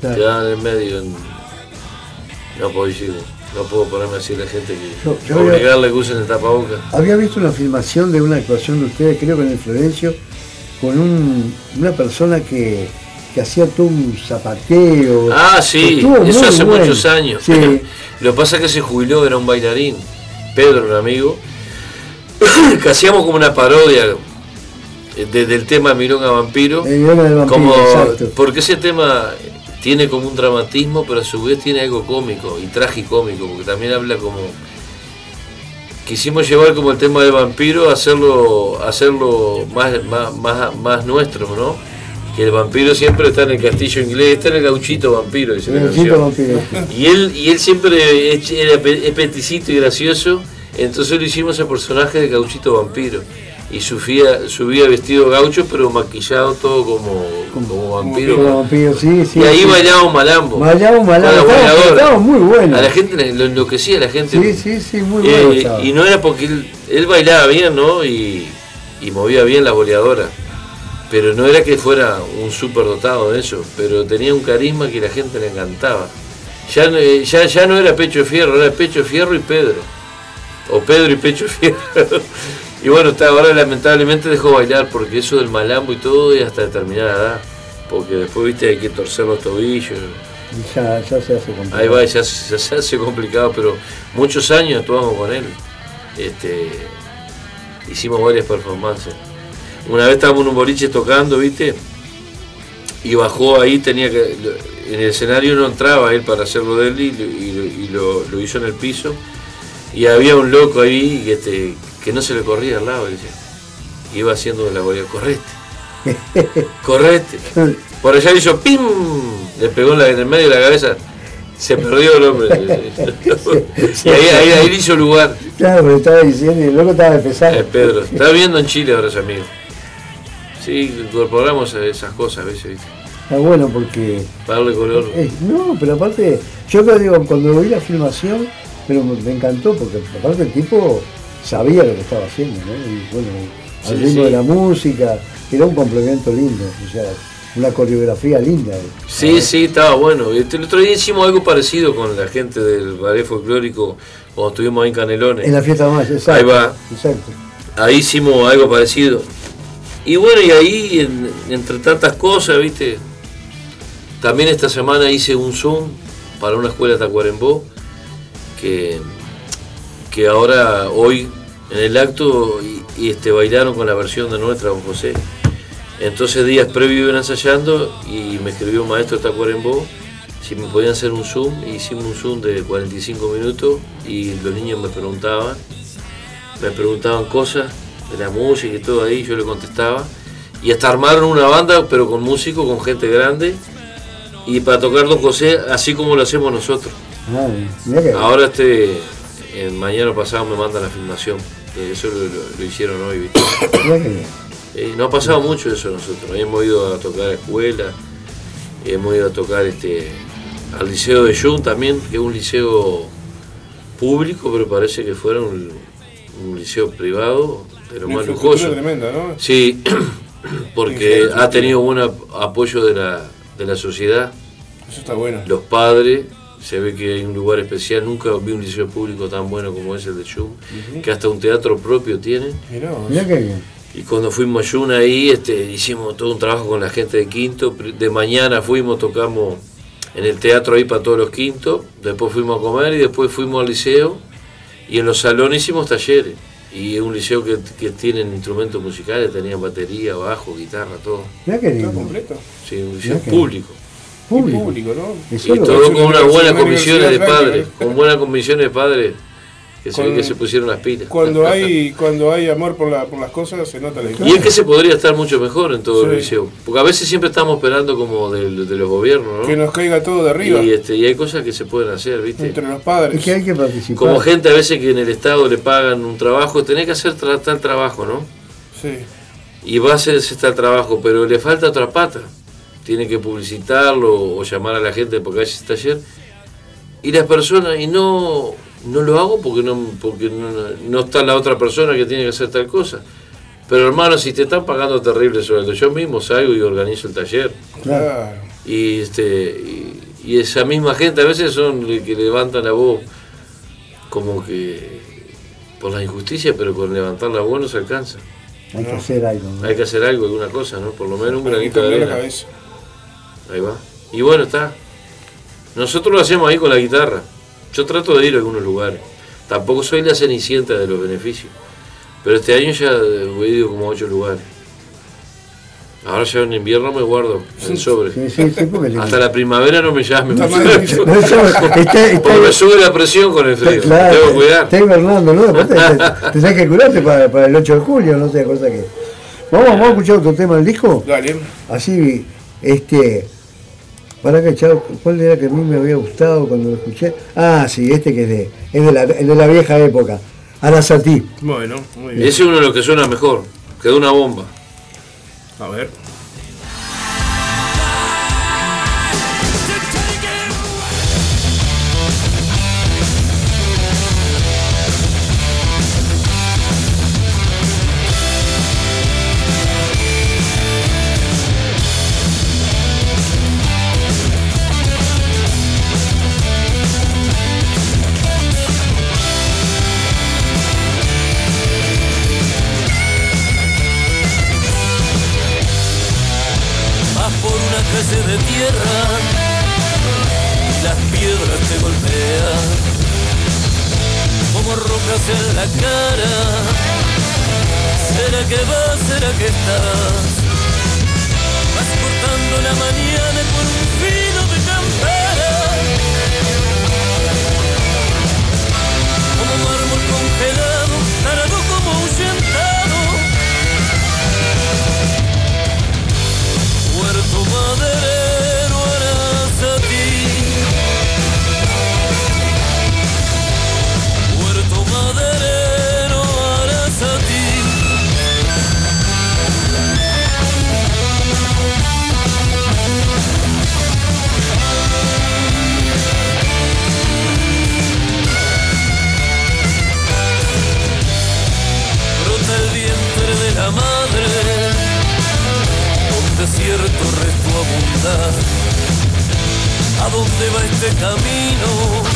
Claro.
Quedaba en el medio. en- No puedo decir, no puedo ponerme así a la gente que.
Yo- yo había-
obligarle que usen el tapaboca.
Había visto una filmación de una actuación de ustedes, creo que en el Florencio, con un- una persona que, que hacía todo un zapateo.
Ah, sí, eso hace
bueno.
muchos años.
Sí.
Lo que pasa es que se jubiló, era un bailarín, Pedro, un amigo, que hacíamos como una parodia eh, de- del tema Milonga Vampiro.
El idioma del vampiro,
como, porque ese tema tiene como un dramatismo, pero a su vez tiene algo cómico y tragicómico, porque también habla como quisimos llevar como el tema de vampiro, hacerlo, hacerlo más, más, más, más nuestro, ¿no? Que el vampiro siempre está en el castillo inglés, está en el gauchito vampiro, dice la
Gauchito vampiro.
Y él, y él siempre es, era es peticito y gracioso, entonces lo hicimos el personaje de gauchito vampiro. Y subía, subía vestido gaucho, pero maquillado todo como, como vampiro.
Como vampiro, sí, sí.
y ahí
sí.
bailaba un malambo.
Bailaba un malambo, estaba- estaba muy bueno.
A la gente lo enloquecía, a la gente.
Sí, sí, sí, muy
Eh,
bueno.
y no era porque él, él bailaba bien, ¿no? Y, y movía bien la boleadora. Pero no era que fuera un súper dotado de eso, pero tenía un carisma que la gente le encantaba. Ya, no- eh, ya, ya no era Pecho de Fierro, era Pecho de Fierro y Pedro. O Pedro y Pecho de Fierro. y bueno, está, ahora lamentablemente dejó bailar porque eso del malambo y todo y hasta determinada edad. Porque después, viste, hay que torcer los tobillos.
Y ya, ya se hace complicado.
Ahí va, ya, se- ya se hace complicado, pero muchos años actuamos con él. Este, hicimos varias performances. Una vez estábamos en un boliche tocando, ¿viste? Y bajó ahí, tenía que. En el escenario no entraba él para hacerlo de él y, lo- y lo- y lo, lo hizo en el piso. Y había un loco ahí que, este, que no se le corría al lado, decía. Iba haciendo la bolera, correte. Correte. Por allá hizo ¡pim! Le pegó en, la- en el medio de la cabeza. Se perdió el hombre. y ahí, ahí, ahí le hizo lugar.
Claro, pero estaba diciendo, y el loco estaba de pesar.
Eh, Pedro. Está viviendo en Chile ahora ese amigo. Sí, incorporamos esas cosas a veces, ¿viste?
Está bueno porque.
Para darle color.
eh, no, pero aparte, yo te digo, cuando vi la filmación, pero me encantó porque aparte el tipo sabía lo que estaba haciendo, ¿no? Y bueno, al
Sí,
ritmo
sí.
de la música, era un complemento lindo, o sea, una coreografía linda.
Sí, sí, estaba bueno. Este, el otro día hicimos algo parecido con la gente del ballet folclórico cuando estuvimos ahí en Canelones.
En la fiesta más, exacto.
Ahí va.
Exacto.
ahí hicimos algo parecido. Y bueno, y ahí, en- entre tantas cosas, viste, también esta semana hice un Zoom para una escuela de Tacuarembó, que, que ahora, hoy, en el acto, y, y, este, bailaron con la versión de nuestra, don José. Entonces, días previos iban ensayando y me escribió un maestro de Tacuarembó si me podían hacer un Zoom, hicimos un Zoom de 45 minutos y los niños me preguntaban me preguntaban cosas de la música y todo ahí, yo le contestaba. Y hasta armaron una banda, pero con músicos, con gente grande, y para tocar Don José, así como lo hacemos nosotros.
Ah,
Ahora este, en mañana pasado me mandan la filmación, eh, eso lo, lo- lo hicieron hoy, ¿viste? Eh, no ha pasado mucho eso nosotros, hemos ido a tocar a escuelas, hemos ido a tocar este, al liceo de Jun también, que es un liceo público, pero parece que fuera un, un liceo privado, de lo
Una
más lujoso.
tremenda, ¿no?
Sí, porque ha tenido buen ap- apoyo de la, de la sociedad,
Eso está bueno.
los padres, se ve que hay un lugar especial, nunca vi un liceo público tan bueno como es el de Jun, que hasta un teatro propio tiene.
Mirá.
Mirá que bien.
Y cuando fuimos a Yuna ahí, este, hicimos todo un trabajo con la gente de quinto. De mañana fuimos, tocamos en el teatro ahí para todos los quintos. Después fuimos a comer y después fuimos al liceo. Y en los salones hicimos talleres. Y es un liceo que, que tienen instrumentos musicales, tenían batería, bajo, guitarra, todo.
Mirá que
¿Está
lindo.
completo?
Sí, un liceo
Mirá que-
público.
Público.
Y público, ¿no?
Eso
Y todo con
una
unas buenas
una
comisiones de padres. Con buenas comisiones de padres. Que se que se pusieron las pilas.
Cuando hay, cuando hay amor por, la, por las cosas, se nota la
Y
diferencia.
es que se podría estar mucho mejor en todo el
Sí.
liceo. Porque a veces siempre estamos esperando como del- de, los gobiernos, ¿no?
Que nos caiga todo de arriba,
Y, este, y hay cosas que se pueden hacer, ¿viste?
entre los padres.
Es que hay que participar.
Como gente a veces que en el Estado le pagan un trabajo, tenés que hacer tal trabajo, ¿no?
Sí.
Y va a hacer ese tal trabajo, pero le falta otra pata. Tiene que publicitarlo o llamar a la gente porque hay ese taller. Y las personas, y no, no lo hago porque no, porque no, no está la otra persona que tiene que hacer tal cosa. Pero hermano, si te están pagando terrible sueldo, yo mismo salgo y organizo el taller.
Claro.
Y, este, y, y esa misma gente a veces son los que levantan la voz como que por la injusticia, pero con levantar la voz no se alcanza.
Hay que hacer algo. ¿no?
Hay que hacer algo, alguna cosa, ¿no? Por lo menos un granito de
la cabeza.
Ahí va. Y bueno, está. Nosotros lo hacemos ahí con la guitarra. Yo trato de ir a algunos lugares. Tampoco soy la cenicienta de los beneficios. Pero este año ya he ido como a ocho lugares.
Ahora ya en invierno me guardo en sobre.
Sí, sí, sí, porque le-
Hasta la primavera no me.
No, está-
Porque me sube la presión con el frío.
Claro,
Tengo que cuidar.
está hibernando, ¿no? Aparte, te- Tenés que curarte para, para el 8 de julio, no sé, cosa que. Vamos, vamos a escuchar otro tema del disco.
Dale.
Así, este. Para que chao, ¿cuál era que a mí me había gustado cuando lo escuché? Ah, sí, este que es de, es de, la, es de la vieja época. Arasatí.
Bueno, muy bien.
Ese es uno de los que suena mejor. Quedó una bomba.
A ver.
Que vas? ¿Será que estás? Vas cortando la mañana con un filo ¿A dónde va este camino?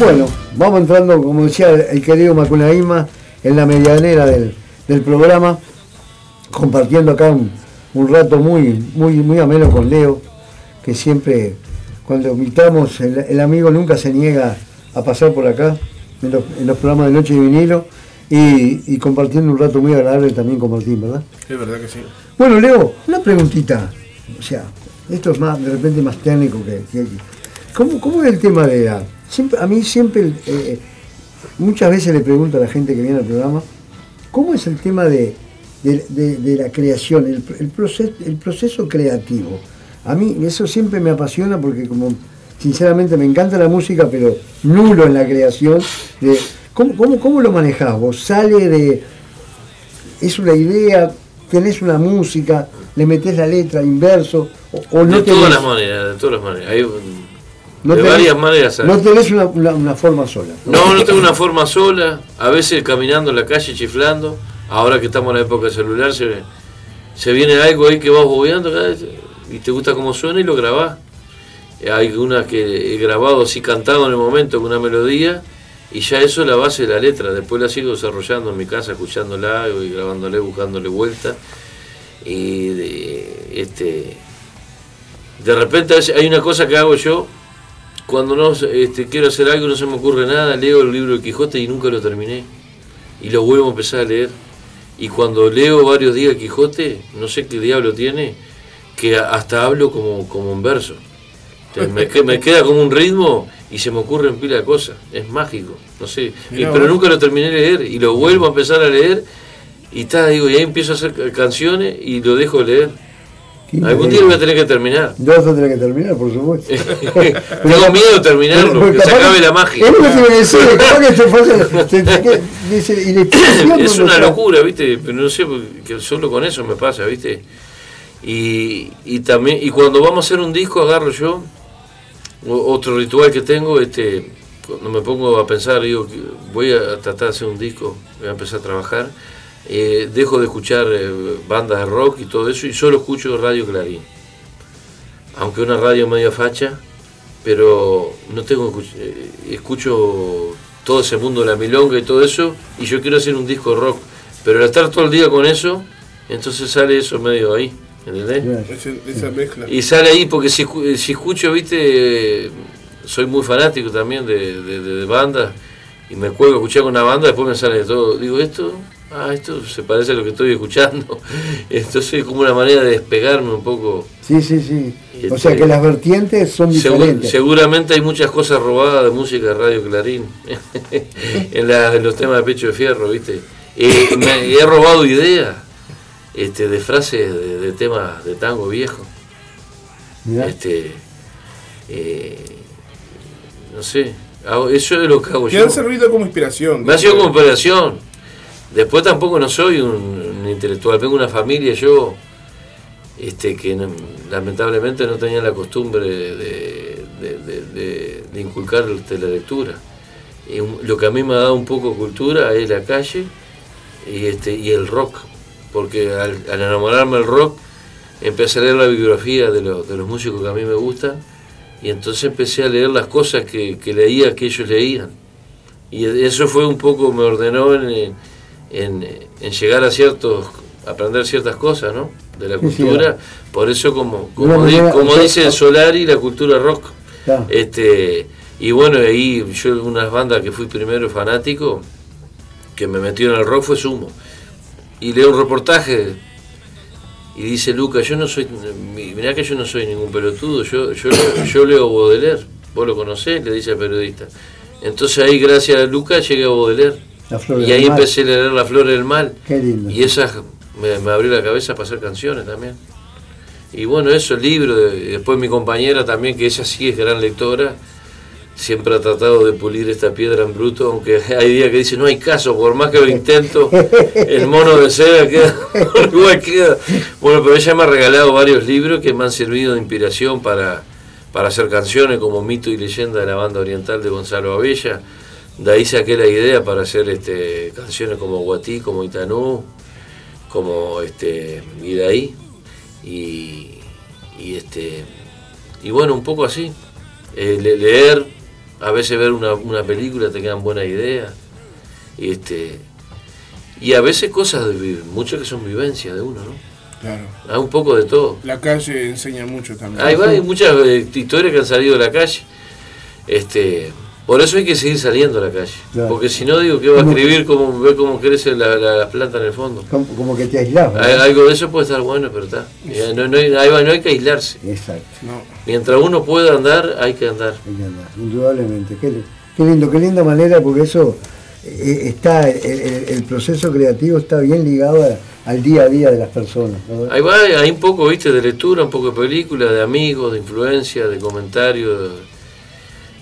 Bueno, vamos entrando, como decía el querido Macunaíma, en la medianera del, del programa, compartiendo acá un, un rato muy, muy, muy ameno con Leo, que siempre, cuando invitamos, el, el amigo nunca se niega a pasar por acá, en los, en los programas de Noche de Vinilo, y, y compartiendo un rato muy agradable también con Martín, ¿verdad?
Es verdad que sí.
Bueno, Leo, una preguntita. O sea, esto es más, de repente más técnico que, que- ¿Cómo, ¿Cómo es el tema de la. Siempre, a mí siempre, eh, muchas veces le pregunto a la gente que viene al programa, ¿cómo es el tema de, de- de- de la creación, el, el proceso, el proceso creativo? A mí eso siempre me apasiona porque como sinceramente me encanta la música, pero nulo en la creación. De, ¿cómo, cómo, ¿Cómo lo manejás vos? ¿Sale de, es una idea, tenés una música, le metés la letra, inverso, O, o no
de todas las maneras, de todas las maneras. Hay,
no
de
tenés-
varias maneras.
No tenés una, una- una forma sola.
No, no tengo una forma sola, a veces caminando en la calle chiflando, ahora que estamos en la época celular, se, se viene algo ahí que vas bobeando y te gusta cómo suena y lo grabás. Hay unas que he grabado así cantado en el momento con una melodía y ya eso es la base de la letra, después la sigo desarrollando en mi casa, escuchándola y grabándole, buscándole vuelta. Y de, este, de repente hay una cosa que hago yo, cuando no este, quiero hacer algo no se me ocurre nada, leo el libro de Quijote y nunca lo terminé. Y lo vuelvo a empezar a leer. Y cuando leo varios días Quijote, no sé qué diablo tiene, que hasta hablo como, como en verso. Entonces, me, me queda como un ritmo y se me ocurren pila de cosas. Es mágico, no sé. Pero nunca lo terminé de leer y lo vuelvo a empezar a leer y está, digo, y ahí empiezo a hacer ca- canciones y lo dejo de leer. Algún día lo voy a tener que terminar.
Yo vas a tener que terminar, por supuesto.
Tengo miedo de terminarlo, que se acabe la magia.
Es lo que te iba a decir, capaz que la inspiración
es una locura, ¿viste? Pero no sé, porque que solo con eso me pasa, ¿viste? Y, y también y cuando vamos a hacer un disco agarro yo otro ritual que tengo, este cuando me pongo a pensar, digo, voy a tratar de hacer un disco, voy a empezar a trabajar, eh, dejo de escuchar eh, bandas de rock y todo eso y solo escucho Radio Clarín. Aunque una radio medio facha, pero no tengo escuch- eh, escucho todo ese mundo de la milonga y todo eso y yo quiero hacer un disco rock pero al estar todo el día con eso entonces sale eso medio ahí ¿entendés?
Esa mezcla.
y sale ahí porque si, si escucho viste eh, soy muy fanático también de, de, de- de bandas y me cuelgo a escuchar con una banda después me sale de todo digo esto ah esto se parece a lo que estoy escuchando entonces es como una manera de despegarme un poco
Sí, sí, sí. O
Este-
sea que las vertientes son diferentes.
seguramente hay muchas cosas robadas de música de Radio Clarín en, la- en los temas de pecho de fierro, ¿viste? Eh, me- he robado ideas este, de frases de, de temas de tango viejo.
Mirá.
Este, eh, no sé, hago- eso es lo que hago yo.
han servido como inspiración.
Me ha sido como operación. Después tampoco no soy un, intelectual, vengo de una familia yo este, que lamentablemente no tenía la costumbre de, de- de- de- la lectura. Lo que a mí me ha dado un poco cultura es la calle y, este, y el rock, porque al, enamorarme del rock empecé a leer la biografía de, los- de los músicos que a mí me gustan y entonces empecé a leer las cosas que, que leía que ellos leían. Y eso fue un poco, me ordenó en, en, en llegar a ciertos, aprender ciertas cosas, ¿no? De la cultura. Por eso, como, como, di- como dice Solari, la cultura rock.
Claro.
Este, y bueno, ahí yo unas bandas que fui primero fanático, que me metió en el rock fue Sumo. Y leo un reportaje y dice Luca, yo no soy, mi- mirá que yo no soy ningún pelotudo, yo, yo, leo, yo leo Baudelaire, vos lo conocés, le dice al periodista. Entonces ahí gracias a Luca llegué a Baudelaire.
La flor
Y ahí empecé a leer La Flor del Mal.
Qué lindo.
Y esas me, me abrió la cabeza para hacer canciones también. Y bueno, eso, el libro, de- después mi compañera también, que ella sí es gran lectora, siempre ha tratado de pulir esta piedra en bruto, aunque hay días que dice, no hay caso, por más que lo intento, el mono de seda queda, igual queda. Bueno, pero ella me ha regalado varios libros que me han servido de inspiración para, para hacer canciones como Mito y Leyenda de la banda oriental de Gonzalo Abella. De ahí saqué la idea para hacer este, canciones como Guatí, como Itanú, como este, y de ahí. Y, y, este, y bueno, un poco así. Eh, le- leer, a veces ver una, una película te quedan buenas ideas. Y, este, y a veces cosas, de, muchas que son vivencias de uno, ¿no?
Claro.
Hay un poco de todo.
La calle enseña mucho también.
Va, hay muchas eh, historias que han salido de la calle. Este, por eso hay que seguir saliendo a la calle.
Claro.
Porque si no, digo, ¿qué va a escribir? Cómo, ver cómo crece la, la- la planta en el fondo.
Como, como que te ¿verdad?
Algo de eso puede estar bueno, pero está. Ya, No, no hay, ahí va, no hay que aislarse.
Exacto.
No.
Mientras uno pueda andar, hay que andar.
Hay que andar, indudablemente. Qué, li- qué lindo, qué linda manera, porque eso eh, está, el, el- el proceso creativo está bien ligado a- al día a día de las personas. ¿no?
Ahí va, hay un poco, viste, de lectura, un poco de película, de amigos, de influencia, de comentarios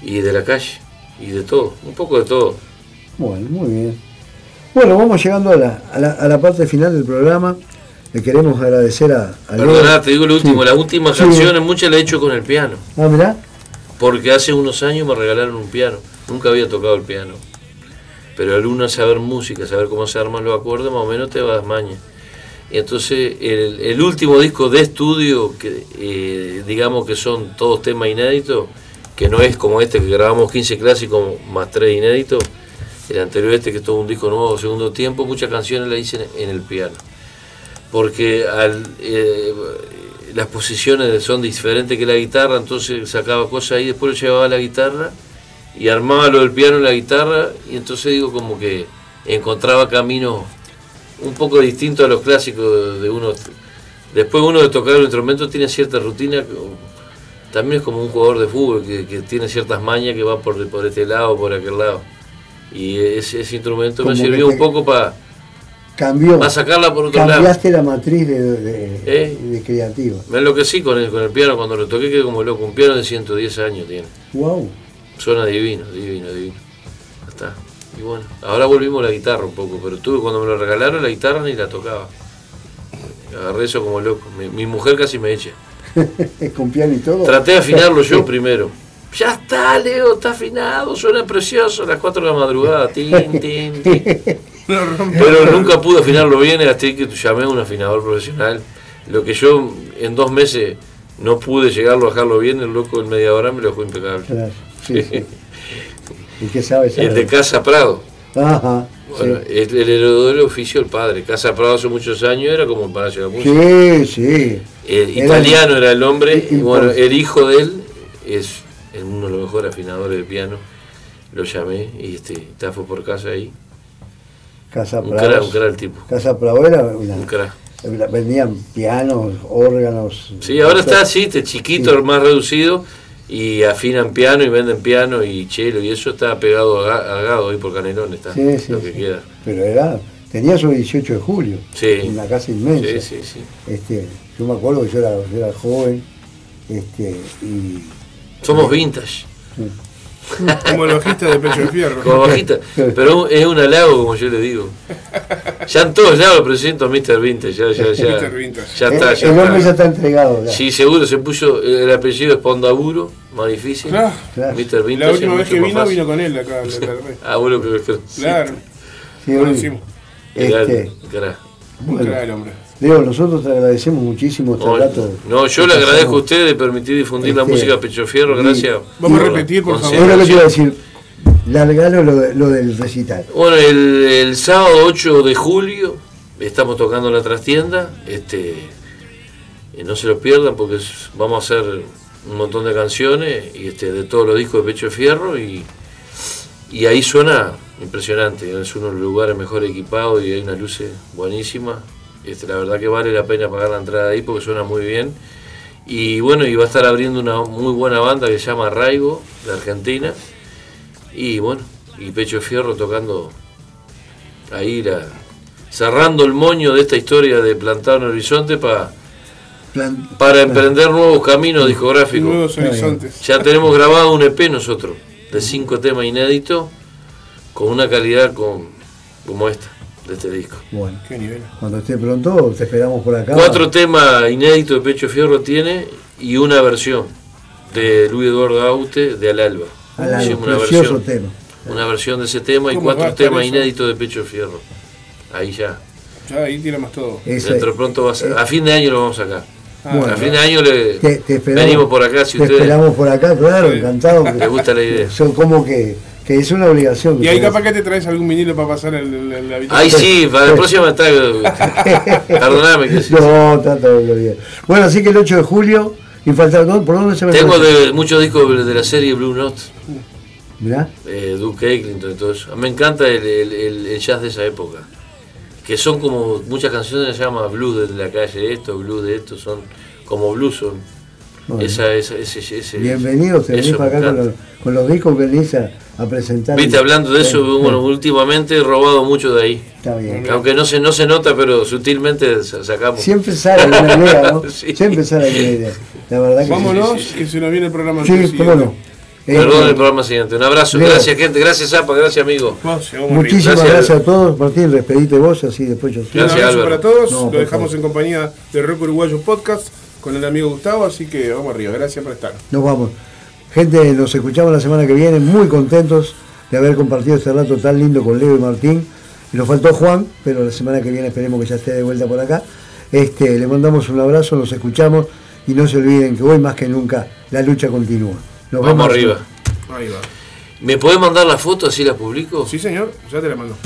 y de la calle y de todo, un poco de todo.
Bueno, muy bien. Bueno, vamos llegando a la, a la- a la parte final del programa. le queremos agradecer a, a Leo.
Perdoná, te digo lo último,
Sí.
las últimas
Sí.
canciones muchas las he hecho con el piano.
Ah, mirá.
Porque hace unos años me regalaron un piano. Nunca había tocado el piano. Pero al uno saber música, saber cómo se arman los acordes, más o menos te vas maña. Y entonces el, el último disco de estudio, que eh, digamos que son todos temas inéditos, que no es como este que grabamos 15 clásicos más 3 inéditos, el anterior este que es todo un disco nuevo, segundo tiempo, muchas canciones las hice en, el piano. Porque eh, las posiciones son diferentes que la guitarra, entonces sacaba cosas ahí, después lo llevaba a la guitarra y armaba lo del piano en la guitarra y entonces digo como que encontraba caminos un poco distintos a los clásicos de uno. Después uno de tocar un instrumento tiene cierta rutina, también es como un jugador de fútbol que, que tiene ciertas mañas que va por, por este lado, por aquel lado. Y ese, ese instrumento me
Como
sirvió un poco para
Cambió.
sacarla por otro lado.
Cambiaste la matriz de, de,
¿Eh?
de creativa.
Me enloquecí con el, con el piano cuando lo toqué, que como loco. Un piano de 110 años tiene.
Wow.
Suena divino, divino, divino. Ya está. Y bueno, ahora volvimos a la guitarra un poco, pero tuve cuando me lo regalaron la guitarra ni la tocaba. Agarré eso como loco. Mi, mi mujer casi me echa.
Con piano y todo.
Traté de afinarlo yo primero. Ya está, Leo, está afinado, suena precioso a las 4 de la madrugada. Tin, tin, tin. Pero nunca pude afinarlo bien, hasta que llamé a un afinador profesional. Lo que yo en dos meses no pude llegarlo a dejarlo bien, el loco en media hora me lo dejó impecable.
Claro, sí, sí. ¿Y qué sabes?
El de Casa Prado.
Ajá.
Bueno, heredero del oficio, el padre. Casa Prado hace muchos años era como el Palacio de la
Sí,
Música.
sí.
El
Era-
italiano era el hombre, y bueno, el hijo de él es uno de los mejores afinadores de piano. Lo llamé y este, está fue por casa ahí.
Casa
Un
Prado.
un crack el tipo.
Casa Prado era una.
Un crack.
Vendían pianos, órganos.
Sí, ahora está así, este chiquito,
Sí.
más reducido, y afinan piano y venden piano y chelo, y eso está pegado a, Ga- a Gado ahí por Canelón, está
Sí, sí,
lo que
sí.
queda.
Pero era. Tenía su 18 de julio.
Sí.
Una casa inmensa.
Sí, sí, sí.
Este, yo me acuerdo que yo era, yo era joven. Este, y.
Somos vintage,
Como el bajista de Pecho de Fierro.
como bajita, pero es un halago, como yo le digo. Ya en todos lados lo presento a Mr. Vintage, ya, ya, ya.
Mr. Vintage.
Ya está,
el,
ya
el hombre ya
está.
entregado. ya.
Sí, seguro, se puso, el apellido es Pondaburo, más difícil.
Claro.
Claro.
Mr. Vintage
La última vez que vino, vino con él acá.
Ah, bueno, que,
Claro.
Sí,
conocimos.
Este,
Cara.
Un
Bueno.
crack el hombre.
Leo, nosotros te agradecemos muchísimo este
No,
rato.
no, yo le agradezco a
pasamos.
usted de permitir difundir la
Este,
música de Pecho Fierro,
y-
gracias.
Vamos a repetir, por favor.
Era lo que iba a decir. Largalo lo, de- lo del recital.
Bueno, el, el sábado 8 de julio estamos tocando la trastienda. Este, y no se lo pierdan porque vamos a hacer un montón de canciones y este, de todos los discos de Pecho Fierro y, y ahí suena impresionante. Es uno de los lugares mejor equipados y hay unas luces buenísimas. Este, la verdad que vale la pena pagar la entrada ahí porque suena muy bien. Y bueno, y va a estar abriendo una muy buena banda que se llama Raigo, de Argentina. Y bueno, y Pecho Fierro tocando ahí la, cerrando el moño de esta historia de plantar un horizonte pa-
Plan-
para emprender nuevos caminos discográficos.
Nuevos horizontes.
Ya tenemos grabado un EP nosotros, de cinco temas inéditos, con una calidad con, como esta, de este disco.
Bueno,
Qué nivel.
cuando esté pronto, te esperamos por acá.
Cuatro temas inéditos de Pecho Fierro tiene y una versión de Luis Eduardo Aute de Al Alba.
Al alba,
una
precioso
versión,
tema.
una versión de ese tema y
¿Cómo va a
cuatro temas
eso?
inéditos de Pecho Fierro. Ahí ya.
Ya ahí tiramos todo.
Ese-
Dentro de pronto va a ser.
eh,
A fin de año lo vamos a sacar.
Ah,
Bueno.
a fin de año le
te,
venimos por acá si
te
ustedes
esperamos por acá, claro,
Sí.
encantado.
les gusta la idea.
Son como que, que es una obligación.
Y ahí capaz que te traes algún vinilo para pasar el, el, el-.
Ay, sí, para la próxima me traigo. Perdóname que sí.
No, de bien. Bueno, así que el 8 de julio, y falta. ¿por dónde se me
Tengo de, muchos discos de la serie Blue Note,
Mirá,
eh, Duke Ellington y todo eso. Me encanta el, el- el- el jazz de esa época. Que son como muchas canciones se llama blues de la calle, esto, blues de esto, son como blues son.
Bueno.
Esa, esa, ese, ese,
bienvenidos, te venís
eso
para acá con los, con los discos que venís a, a presentar.
Viste, hablando de eso,
Sí,
bueno, últimamente he robado mucho de ahí.
Está bien.
Aunque no se, no se nota, pero sutilmente sa- sacamos.
Siempre sale alguna idea, ¿no?
Sí.
Siempre sale alguna idea. La verdad que sí.
Vámonos, que se nos viene el programa.
Sí, cómo no. Eh,
el programa siguiente. Un abrazo.
Leo.
Gracias, gente. Gracias, Zapa. Gracias, amigo.
Muchísimas
Gracias.
gracias. a todos. Martín, despedite vos, así después yo
Un
Gracias,
abrazo
Álvaro.
para todos.
No,
Lo dejamos
favor.
en compañía de Rock Uruguayo Podcast con el amigo Gustavo, así que vamos arriba. Gracias por estar.
Nos vamos. Gente, nos escuchamos la semana que viene, muy contentos de haber compartido este rato tan lindo con Leo y Martín. Y nos faltó Juan, pero la semana que viene esperemos que ya esté de vuelta por acá. Este, le mandamos un abrazo, nos escuchamos y no se olviden que hoy más que nunca la lucha continúa. Nos
Vamos
vemos.
arriba.
Ahí va.
¿Me podés mandar la foto así la publico?
Sí, señor, ya te la mando.